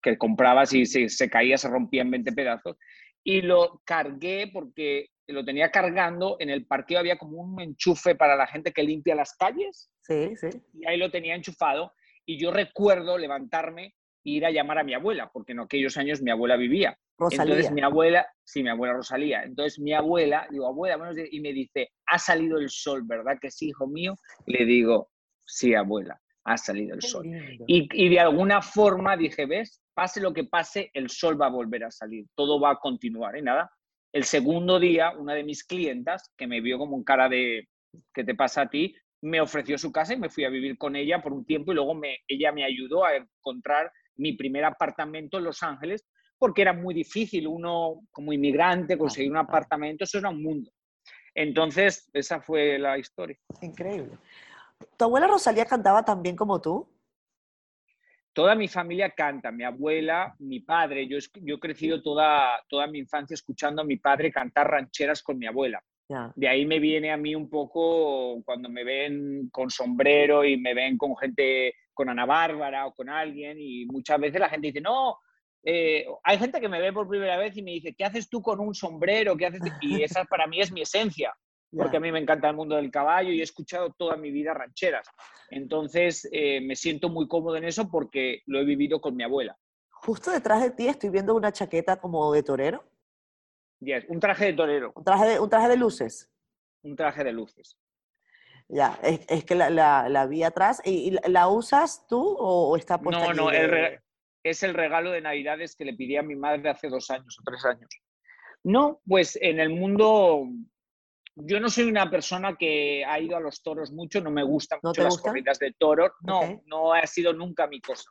que comprabas y se, se caía, se rompía en 20 pedazos, y lo cargué porque lo tenía cargando, en el parqueo había como un enchufe para la gente que limpia las calles. Sí, sí. Y ahí lo tenía enchufado. Y yo recuerdo levantarme e ir a llamar a mi abuela, porque en aquellos años mi abuela vivía. Rosalía. Entonces mi abuela, sí, mi abuela Rosalía. Entonces mi abuela, digo, abuela, y me dice, ha salido el sol, ¿verdad que sí, hijo mío? le digo, sí, abuela, ha salido el sol. Y, y de alguna forma dije, ¿ves? Pase lo que pase, el sol va a volver a salir, todo va a continuar. Y nada, el segundo día, una de mis clientas, que me vio como un cara de ¿qué te pasa a ti? Me ofreció su casa y me fui a vivir con ella por un tiempo y luego me, ella me ayudó a encontrar mi primer apartamento en Los Ángeles porque era muy difícil uno como inmigrante conseguir un apartamento, eso era un mundo. Entonces, esa fue la historia. Increíble. ¿Tu abuela Rosalía cantaba también como tú? Toda mi familia canta, mi abuela, mi padre. Yo, yo he crecido toda, toda mi infancia escuchando a mi padre cantar rancheras con mi abuela. De ahí me viene a mí un poco cuando me ven con sombrero y me ven con gente, con Ana Bárbara o con alguien, y muchas veces la gente dice, no, eh, hay gente que me ve por primera vez y me dice, ¿qué haces tú con un sombrero? ¿Qué haces? Y esa para mí es mi esencia, porque a mí me encanta el mundo del caballo y he escuchado toda mi vida rancheras. Entonces eh, me siento muy cómodo en eso porque lo he vivido con mi abuela. Justo detrás de ti estoy viendo una chaqueta como de torero. Yes, un traje de torero. Un traje de, un traje de luces. Un traje de luces. Ya, es, que la, la, vi atrás. ¿Y, la usas tú o, está puesta No, no, es el regalo de Navidades que le pedí a mi madre hace dos años o tres años. No, pues en el mundo, yo no soy una persona que ha ido a los toros mucho, no me gustan mucho las corridas de toros. No, no ha sido nunca mi cosa.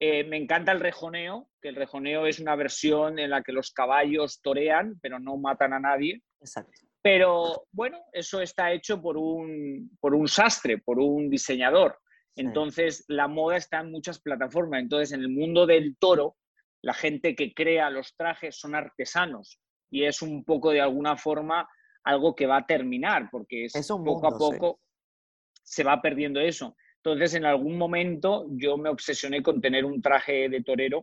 Eh, me encanta el rejoneo, que el rejoneo es una versión en la que los caballos torean, pero no matan a nadie. Exacto. Pero bueno, eso está hecho por un, por un sastre, por un diseñador. Entonces, la moda está en muchas plataformas. Entonces, en el mundo del toro, la gente que crea los trajes son artesanos y es un poco de alguna forma algo que va a terminar, porque es, poco a poco se va perdiendo eso. Entonces, en algún momento yo me obsesioné con tener un traje de torero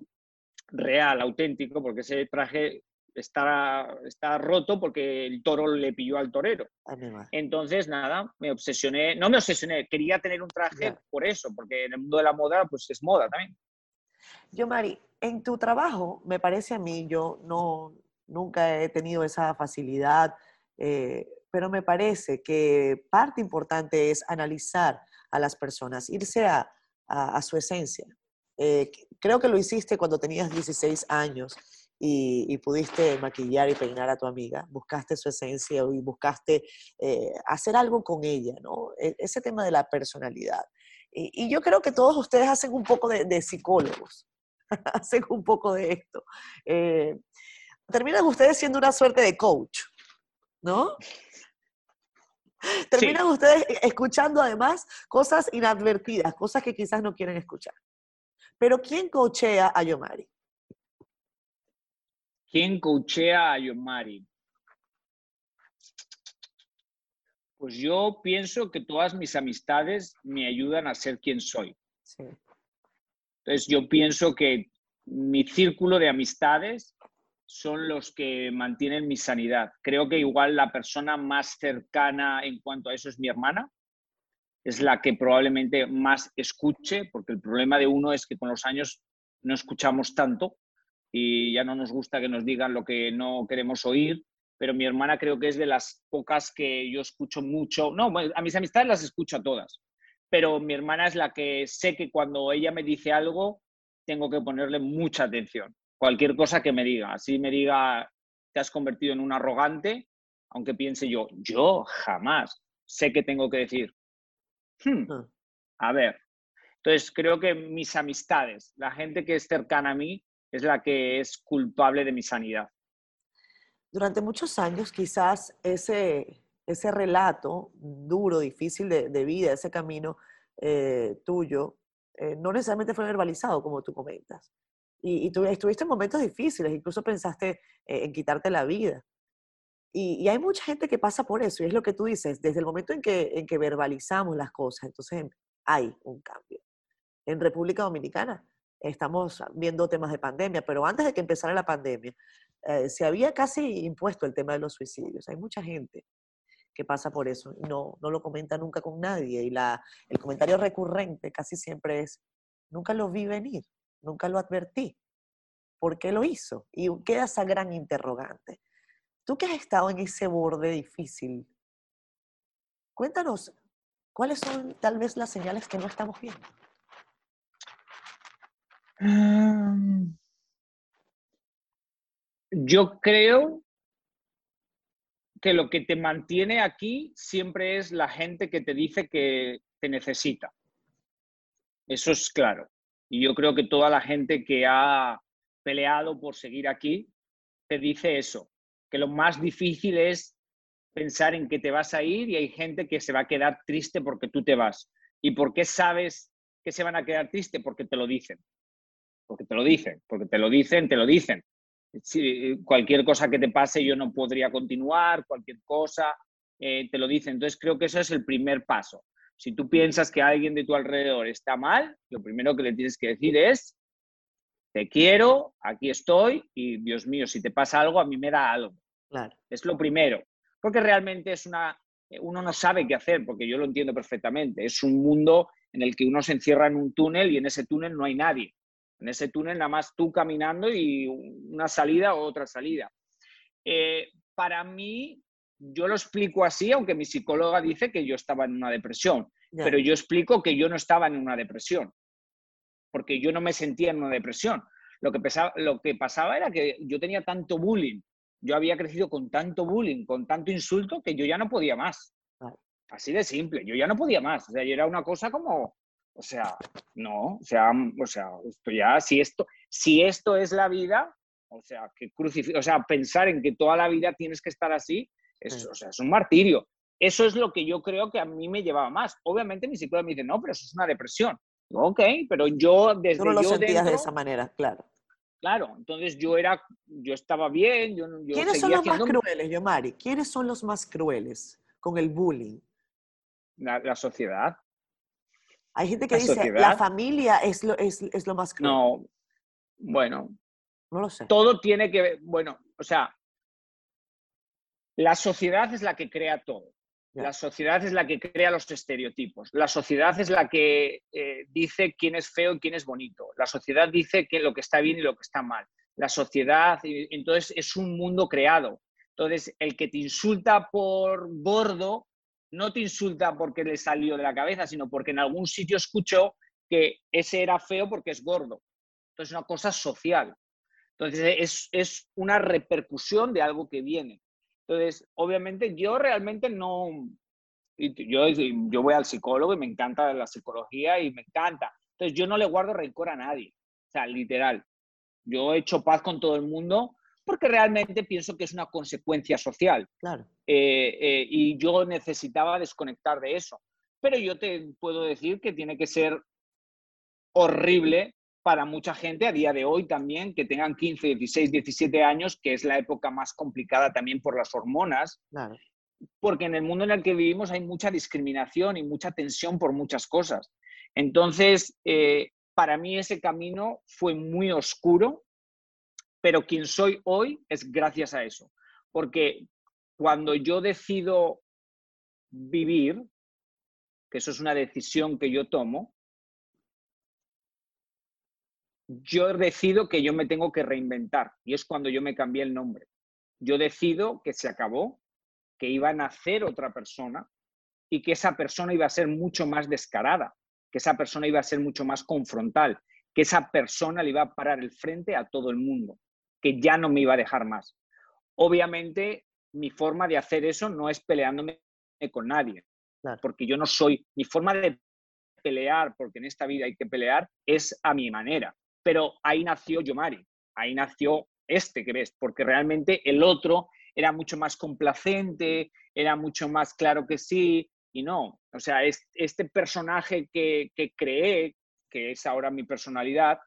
real, auténtico, porque ese traje está, está roto porque el toro le pilló al torero. Entonces, nada, me obsesioné, no me obsesioné, quería tener un traje por eso, porque en el mundo de la moda, pues es moda también. Yo, Mari, en tu trabajo, me parece a mí, yo no, nunca he tenido esa facilidad, eh, pero me parece que parte importante es analizar a las personas, irse a, su esencia. Eh, creo que lo hiciste cuando tenías 16 años y, pudiste maquillar y peinar a tu amiga, buscaste su esencia y buscaste eh, hacer algo con ella, ¿no? E, ese tema de la personalidad. Y, yo creo que todos ustedes hacen un poco de, psicólogos, <laughs> hacen un poco de esto. Eh, terminan ustedes siendo una suerte de coach, ¿no? <laughs> Terminan ustedes escuchando además cosas inadvertidas, cosas que quizás no quieren escuchar. Pero ¿quién coachea a Yomari? ¿Quién coachea a Yomari? Pues yo pienso que todas mis amistades me ayudan a ser quien soy. Entonces yo pienso que mi círculo de amistades son los que mantienen mi sanidad. Creo que igual la persona más cercana en cuanto a eso es mi hermana. Es la que probablemente más escuche, porque el problema de uno es que con los años no escuchamos tanto y ya no nos gusta que nos digan lo que no queremos oír. Pero mi hermana creo que es de las pocas que yo escucho mucho. No, a mis amistades las escucho todas. Pero mi hermana es la que sé que cuando ella me dice algo, tengo que ponerle mucha atención cualquier cosa que me diga. Así me diga, te has convertido en un arrogante, aunque piense yo, yo jamás sé que tengo que decir. Hmm, ah. a ver. Entonces, creo que mis amistades, la gente que es cercana a mí, es la que es culpable de mi sanidad. Durante muchos años, quizás ese, ese relato duro, difícil de, vida, ese camino eh, tuyo, eh, no necesariamente fue verbalizado, como tú comentas y, y estuviste en momentos difíciles, incluso pensaste eh, en quitarte la vida. Y, hay mucha gente que pasa por eso, y es lo que tú dices, desde el momento en que, en que verbalizamos las cosas, entonces hay un cambio. En República Dominicana estamos viendo temas de pandemia, pero antes de que empezara la pandemia, eh, se había casi impuesto el tema de los suicidios. Hay mucha gente que pasa por eso y no, no lo comenta nunca con nadie. Y la, el comentario recurrente casi siempre es, nunca lo vi venir nunca lo advertí. ¿Por qué lo hizo? Y queda esa gran interrogante. Tú que has estado en ese borde difícil, cuéntanos, ¿cuáles son tal vez las señales que no estamos viendo? Yo creo que lo que te mantiene aquí siempre es la gente que te dice que te necesita. Eso es claro. Y yo creo que toda la gente que ha peleado por seguir aquí te dice eso, que lo más difícil es pensar en que te vas a ir y hay gente que se va a quedar triste porque tú te vas. ¿Y por qué sabes que se van a quedar tristes? Porque te lo dicen. Porque te lo dicen, porque te lo dicen, te lo dicen. Si, cualquier cosa que te pase yo no podría continuar, cualquier cosa, eh, te lo dicen. Entonces creo que eso es el primer paso. Si tú piensas que alguien de tu alrededor está mal, lo primero que le tienes que decir es, te quiero, aquí estoy y Dios mío, si te pasa algo, a mí me da algo. Claro. Es lo primero, porque realmente es una, uno no sabe qué hacer, porque yo lo entiendo perfectamente. Es un mundo en el que uno se encierra en un túnel y en ese túnel no hay nadie. En ese túnel nada más tú caminando y una salida o otra salida. Eh, para mí, yo lo explico así, aunque mi psicóloga dice que yo estaba en una depresión, pero yo explico que yo no estaba en una depresión porque yo no me sentía en una depresión. Lo que, lo que pasaba era que yo tenía tanto bullying, yo había crecido con tanto bullying, con tanto insulto, que yo ya no podía más. Así de simple, yo ya no podía más. O sea, yo era una cosa como, o sea, no, o sea, o sea, esto ya, si esto, si esto es la vida, o sea, que o sea, pensar en que toda la vida tienes que estar así, es, o sea, es un martirio. Eso es lo que yo creo que a mí me llevaba más. Obviamente mi psicólogo me dice, no, pero eso es una depresión. Ok, pero yo desde... Tú no lo sentías de esa manera, claro. Claro, entonces yo era, yo estaba bien, yo, ¿Quiénes son los más crueles, Yomari? ¿Quiénes son los más crueles con el bullying? La, sociedad. Hay gente que dice, la familia es lo, es, es lo más cruel. No, bueno. No lo sé. Todo tiene que ver, bueno, o sea, la sociedad es la que crea todo. La sociedad es la que crea los estereotipos. La sociedad es la que eh, dice quién es feo y quién es bonito. La sociedad dice que lo que está bien y lo que está mal. La sociedad, entonces, es un mundo creado. Entonces, el que te insulta por gordo, no te insulta porque le salió de la cabeza, sino porque en algún sitio escuchó que ese era feo porque es gordo. Entonces, es una cosa social. Entonces, es, es una repercusión de algo que viene. Entonces, obviamente yo realmente no, yo, yo voy al psicólogo y me encanta la psicología y me encanta. Entonces, yo no le guardo rencor a nadie. O sea, literal. Yo he hecho paz con todo el mundo porque realmente pienso que es una consecuencia social. Claro. Eh, eh, y yo necesitaba desconectar de eso. Pero yo te puedo decir que tiene que ser horrible para mucha gente a día de hoy también, que tengan 15, 16, 17 años, que es la época más complicada también por las hormonas. Porque en el mundo en el que vivimos hay mucha discriminación y mucha tensión por muchas cosas. Entonces, eh, para mí ese camino fue muy oscuro, pero quien soy hoy es gracias a eso. Porque cuando yo decido vivir, que eso es una decisión que yo tomo, yo decido que yo me tengo que reinventar y es cuando yo me cambié el nombre. Yo decido que se acabó, que iba a nacer otra persona y que esa persona iba a ser mucho más descarada, que esa persona iba a ser mucho más confrontal, que esa persona le iba a parar el frente a todo el mundo, que ya no me iba a dejar más. Obviamente, mi forma de hacer eso no es peleándome con nadie, porque yo no soy, mi forma de pelear, porque en esta vida hay que pelear, es a mi manera. Pero ahí nació Yomari, ahí nació este que ves, porque realmente el otro era mucho más complacente, era mucho más claro que sí, y no. O sea, este personaje que, que creé, que es ahora mi personalidad,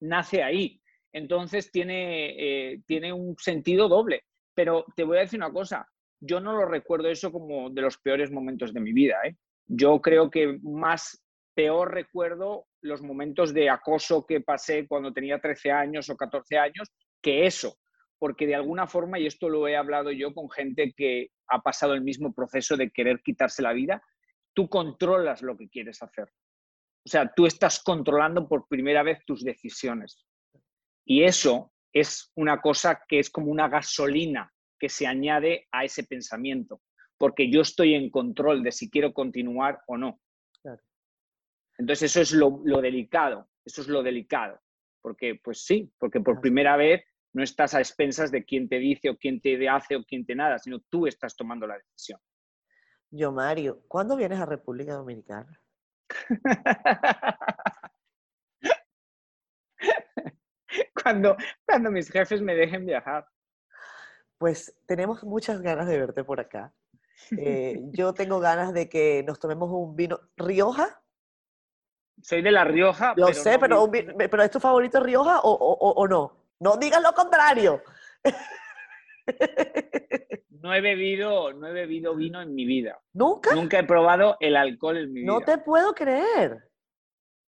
nace ahí. Entonces tiene, eh, tiene un sentido doble. Pero te voy a decir una cosa, yo no lo recuerdo eso como de los peores momentos de mi vida. ¿eh? Yo creo que más peor recuerdo los momentos de acoso que pasé cuando tenía 13 años o 14 años que eso, porque de alguna forma, y esto lo he hablado yo con gente que ha pasado el mismo proceso de querer quitarse la vida, tú controlas lo que quieres hacer. O sea, tú estás controlando por primera vez tus decisiones. Y eso es una cosa que es como una gasolina que se añade a ese pensamiento, porque yo estoy en control de si quiero continuar o no. Entonces eso es lo, delicado, eso es lo delicado, porque pues sí, porque por primera vez no estás a expensas de quién te dice o quién te hace o quién te nada, sino tú estás tomando la decisión. Yo, Mario, ¿cuándo vienes a República Dominicana? <laughs> cuando, cuando mis jefes me dejen viajar. Pues tenemos muchas ganas de verte por acá. <laughs> Eh, yo tengo ganas de que nos tomemos un vino. ¿Rioja? Soy de La Rioja. Lo sé, pero, pero ¿es tu favorito Rioja o, o, o no? No digas lo contrario. <laughs> No he bebido, no he bebido vino en mi vida. ¿Nunca? Nunca he probado el alcohol en mi vida. No te puedo creer.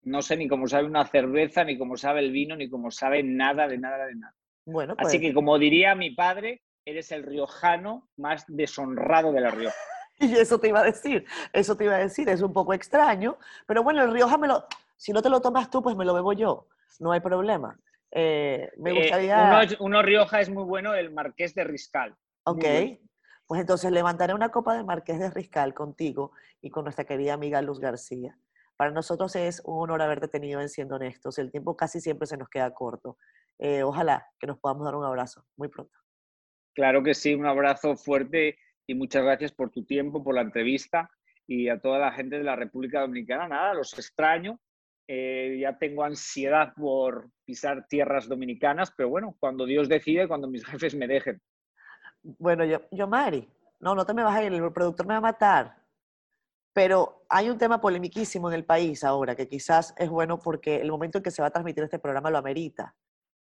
No sé ni cómo sabe una cerveza, ni cómo sabe el vino, ni cómo sabe nada de nada de nada. Bueno, Así pues que como diría mi padre, eres el riojano más deshonrado de la Rioja. <laughs> Y eso te iba a decir, eso te iba a decir, es un poco extraño, pero bueno, el Rioja me lo, si no te lo tomas tú, pues me lo bebo yo, no hay problema. Eh, me eh, gustaría... uno, Rioja es muy bueno, el Marqués de Riscal. Ok, pues entonces levantaré una copa del Marqués de Riscal contigo y con nuestra querida amiga Luz García. Para nosotros es un honor haberte tenido en Siendo Honestos. El tiempo casi siempre se nos queda corto. Eh, ojalá que nos podamos dar un abrazo muy pronto. Claro que sí, un abrazo fuerte y muchas gracias por tu tiempo, por la entrevista y a toda la gente de la República Dominicana. Nada, los extraño eh, ya tengo ansiedad por pisar tierras dominicanas, pero bueno, cuando Dios decide, cuando mis <laughs> jefes me dejen. Bueno, yo, yo Mari, no, no te me vas a ir, el productor me va a matar. Pero hay un tema polemiquísimo en el país ahora, que quizás es bueno porque el momento en que se va a transmitir este programa lo amerita.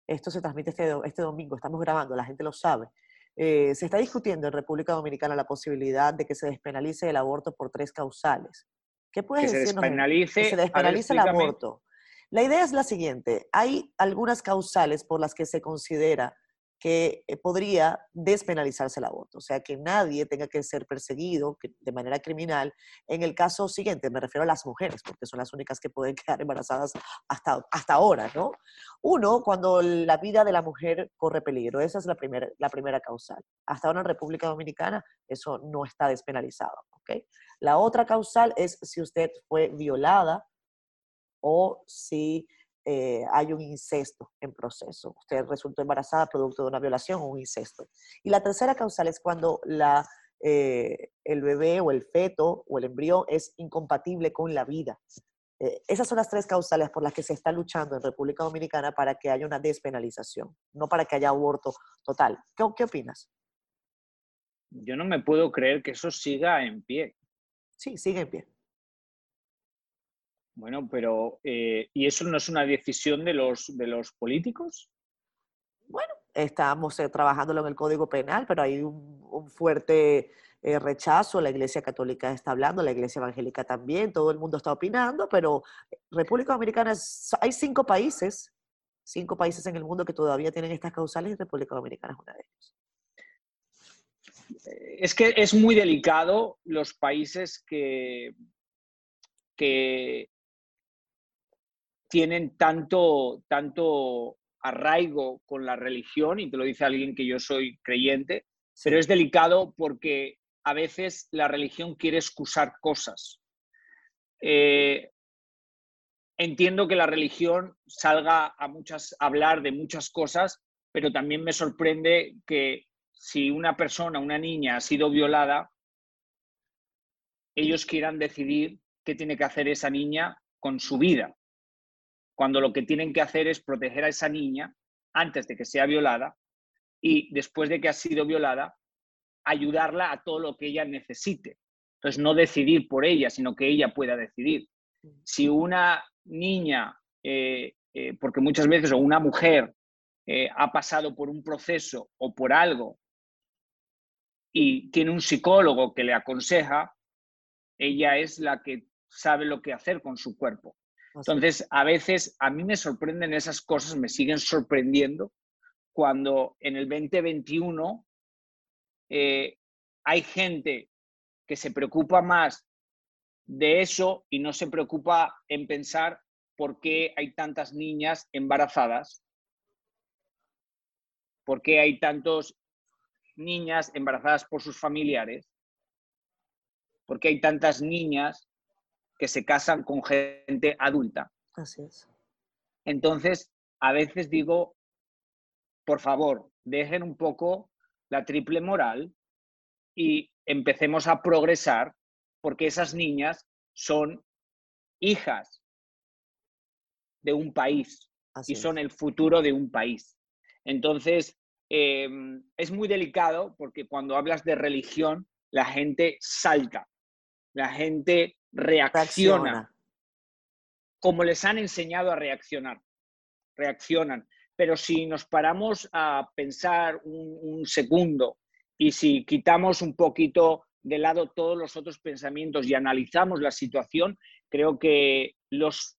Esto se transmite este, este domingo, estamos grabando, la gente lo sabe. Eh, se está discutiendo en República Dominicana la posibilidad de que se despenalice el aborto por tres causales. ¿Qué puedes que Se despenalice, que se despenalice el aborto. La idea es la siguiente. Hay algunas causales por las que se considera que eh, podría despenalizarse el aborto, o sea, que nadie tenga que ser perseguido de manera criminal. En el caso siguiente, me refiero a las mujeres, porque son las únicas que pueden <laughs> quedar embarazadas hasta, hasta ahora, ¿no? Uno, cuando la vida de la mujer corre peligro, esa es la, primera la primera causal. Hasta ahora en República Dominicana eso no está despenalizado, ¿ok? La otra causal es si usted fue violada o si eh, hay un incesto en proceso. Usted resultó embarazada producto de una violación o un incesto. Y la tercera causal es cuando la, eh, el bebé o el feto o el embrión es incompatible con la vida. Eh, esas son las tres causales por las que se está luchando en República Dominicana para que haya una despenalización, no para que haya aborto total. ¿Qué, qué opinas? Yo no me puedo creer que eso siga en pie. Sí, sigue en pie. Bueno, pero eh, ¿y eso no es una decisión de los, de los políticos? Bueno, estamos eh, trabajándolo en el Código Penal, pero hay un, fuerte eh, rechazo. La Iglesia Católica está hablando, la Iglesia Evangélica también, todo el mundo está opinando, pero República Dominicana, hay cinco países, cinco países en el mundo que todavía tienen estas causales y República Dominicana es una de ellos es que es muy delicado los países que, que tienen tanto, tanto arraigo con la religión, y te lo dice alguien que yo soy creyente, pero es delicado porque a veces la religión quiere excusar cosas. Eh, entiendo que la religión salga a, muchas, a hablar de muchas cosas, pero también me sorprende que si una persona, una niña ha sido violada, ellos quieran decidir qué tiene que hacer esa niña con su vida, cuando lo que tienen que hacer es proteger a esa niña antes de que sea violada y después de que ha sido violada, ayudarla a todo lo que ella necesite. Entonces, no decidir por ella, sino que ella pueda decidir. Si una niña, eh, eh, porque muchas veces, o una mujer eh, ha pasado por un proceso o por algo y tiene un psicólogo que le aconseja, ella es la que sabe lo que hacer con su cuerpo. Entonces, a veces a mí me sorprenden esas cosas, me siguen sorprendiendo cuando en el 2021 eh, hay gente que se preocupa más de eso y no se preocupa en pensar por qué hay tantas niñas embarazadas, por qué hay tantos niñas embarazadas por sus familiares? ¿Por qué hay tantas niñas que se casan con gente adulta? Así es. Entonces, a veces digo, por favor, dejen un poco la triple moral y empecemos a progresar porque esas niñas son hijas de un país y son el futuro de un país. Entonces, em, es muy delicado porque cuando hablas de religión, la gente salta, la gente reacciona, como les han enseñado a reaccionar. Reaccionan. Pero si nos paramos a pensar un segundo y si quitamos un poquito de lado todos los otros pensamientos y analizamos la situación, creo que los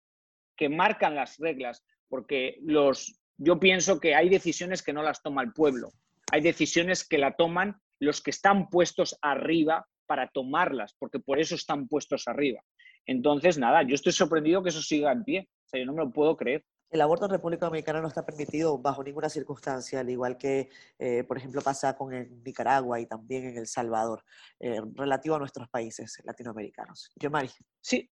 que marcan las reglas, porque los, yo pienso que hay decisiones que no las toma el pueblo, hay decisiones que la toman los que están puestos arriba para tomarlas, porque por eso están puestos arriba. Entonces, nada, yo estoy sorprendido que eso siga en pie, o sea, yo no me lo puedo creer. El aborto en República Dominicana no está permitido bajo ninguna circunstancia, al igual que, eh, por ejemplo, pasa con Nicaragua y también en El Salvador, eh, relativo a nuestros países latinoamericanos. Yo, Mari. Sí,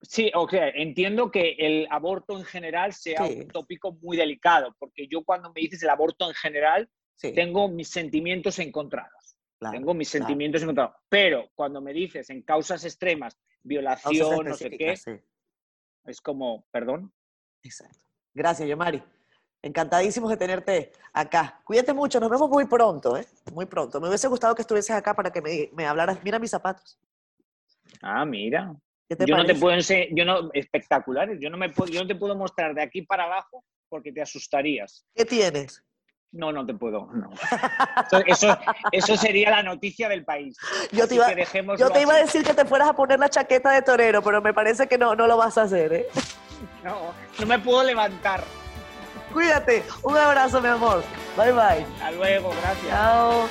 Sí, ok, entiendo que el aborto en general sea un tópico muy delicado, porque yo cuando me dices el aborto en general, tengo mis sentimientos encontrados. Tengo mis sentimientos encontrados. Pero cuando me dices en causas extremas, violación, no sé qué, es como, perdón. Exacto. Gracias, Yomari. Encantadísimos de tenerte acá. Cuídate mucho, nos vemos muy pronto, ¿eh? Muy pronto. Me hubiese gustado que estuvieses acá para que me, me hablaras. Mira mis zapatos. Ah, mira. yo no te puedo enseñar, yo no, espectaculares. Yo no, me puedo, yo no te puedo mostrar de aquí para abajo porque te asustarías. ¿Qué tienes? No, no te puedo. No. Eso, eso, sería la noticia del país. Yo te, iba, yo te iba, a decir que te fueras a poner la chaqueta de torero, pero me parece que no, no lo vas a hacer, ¿eh? No, no me puedo levantar. Cuídate. Un abrazo, mi amor. Bye bye. Hasta luego, gracias. Chao.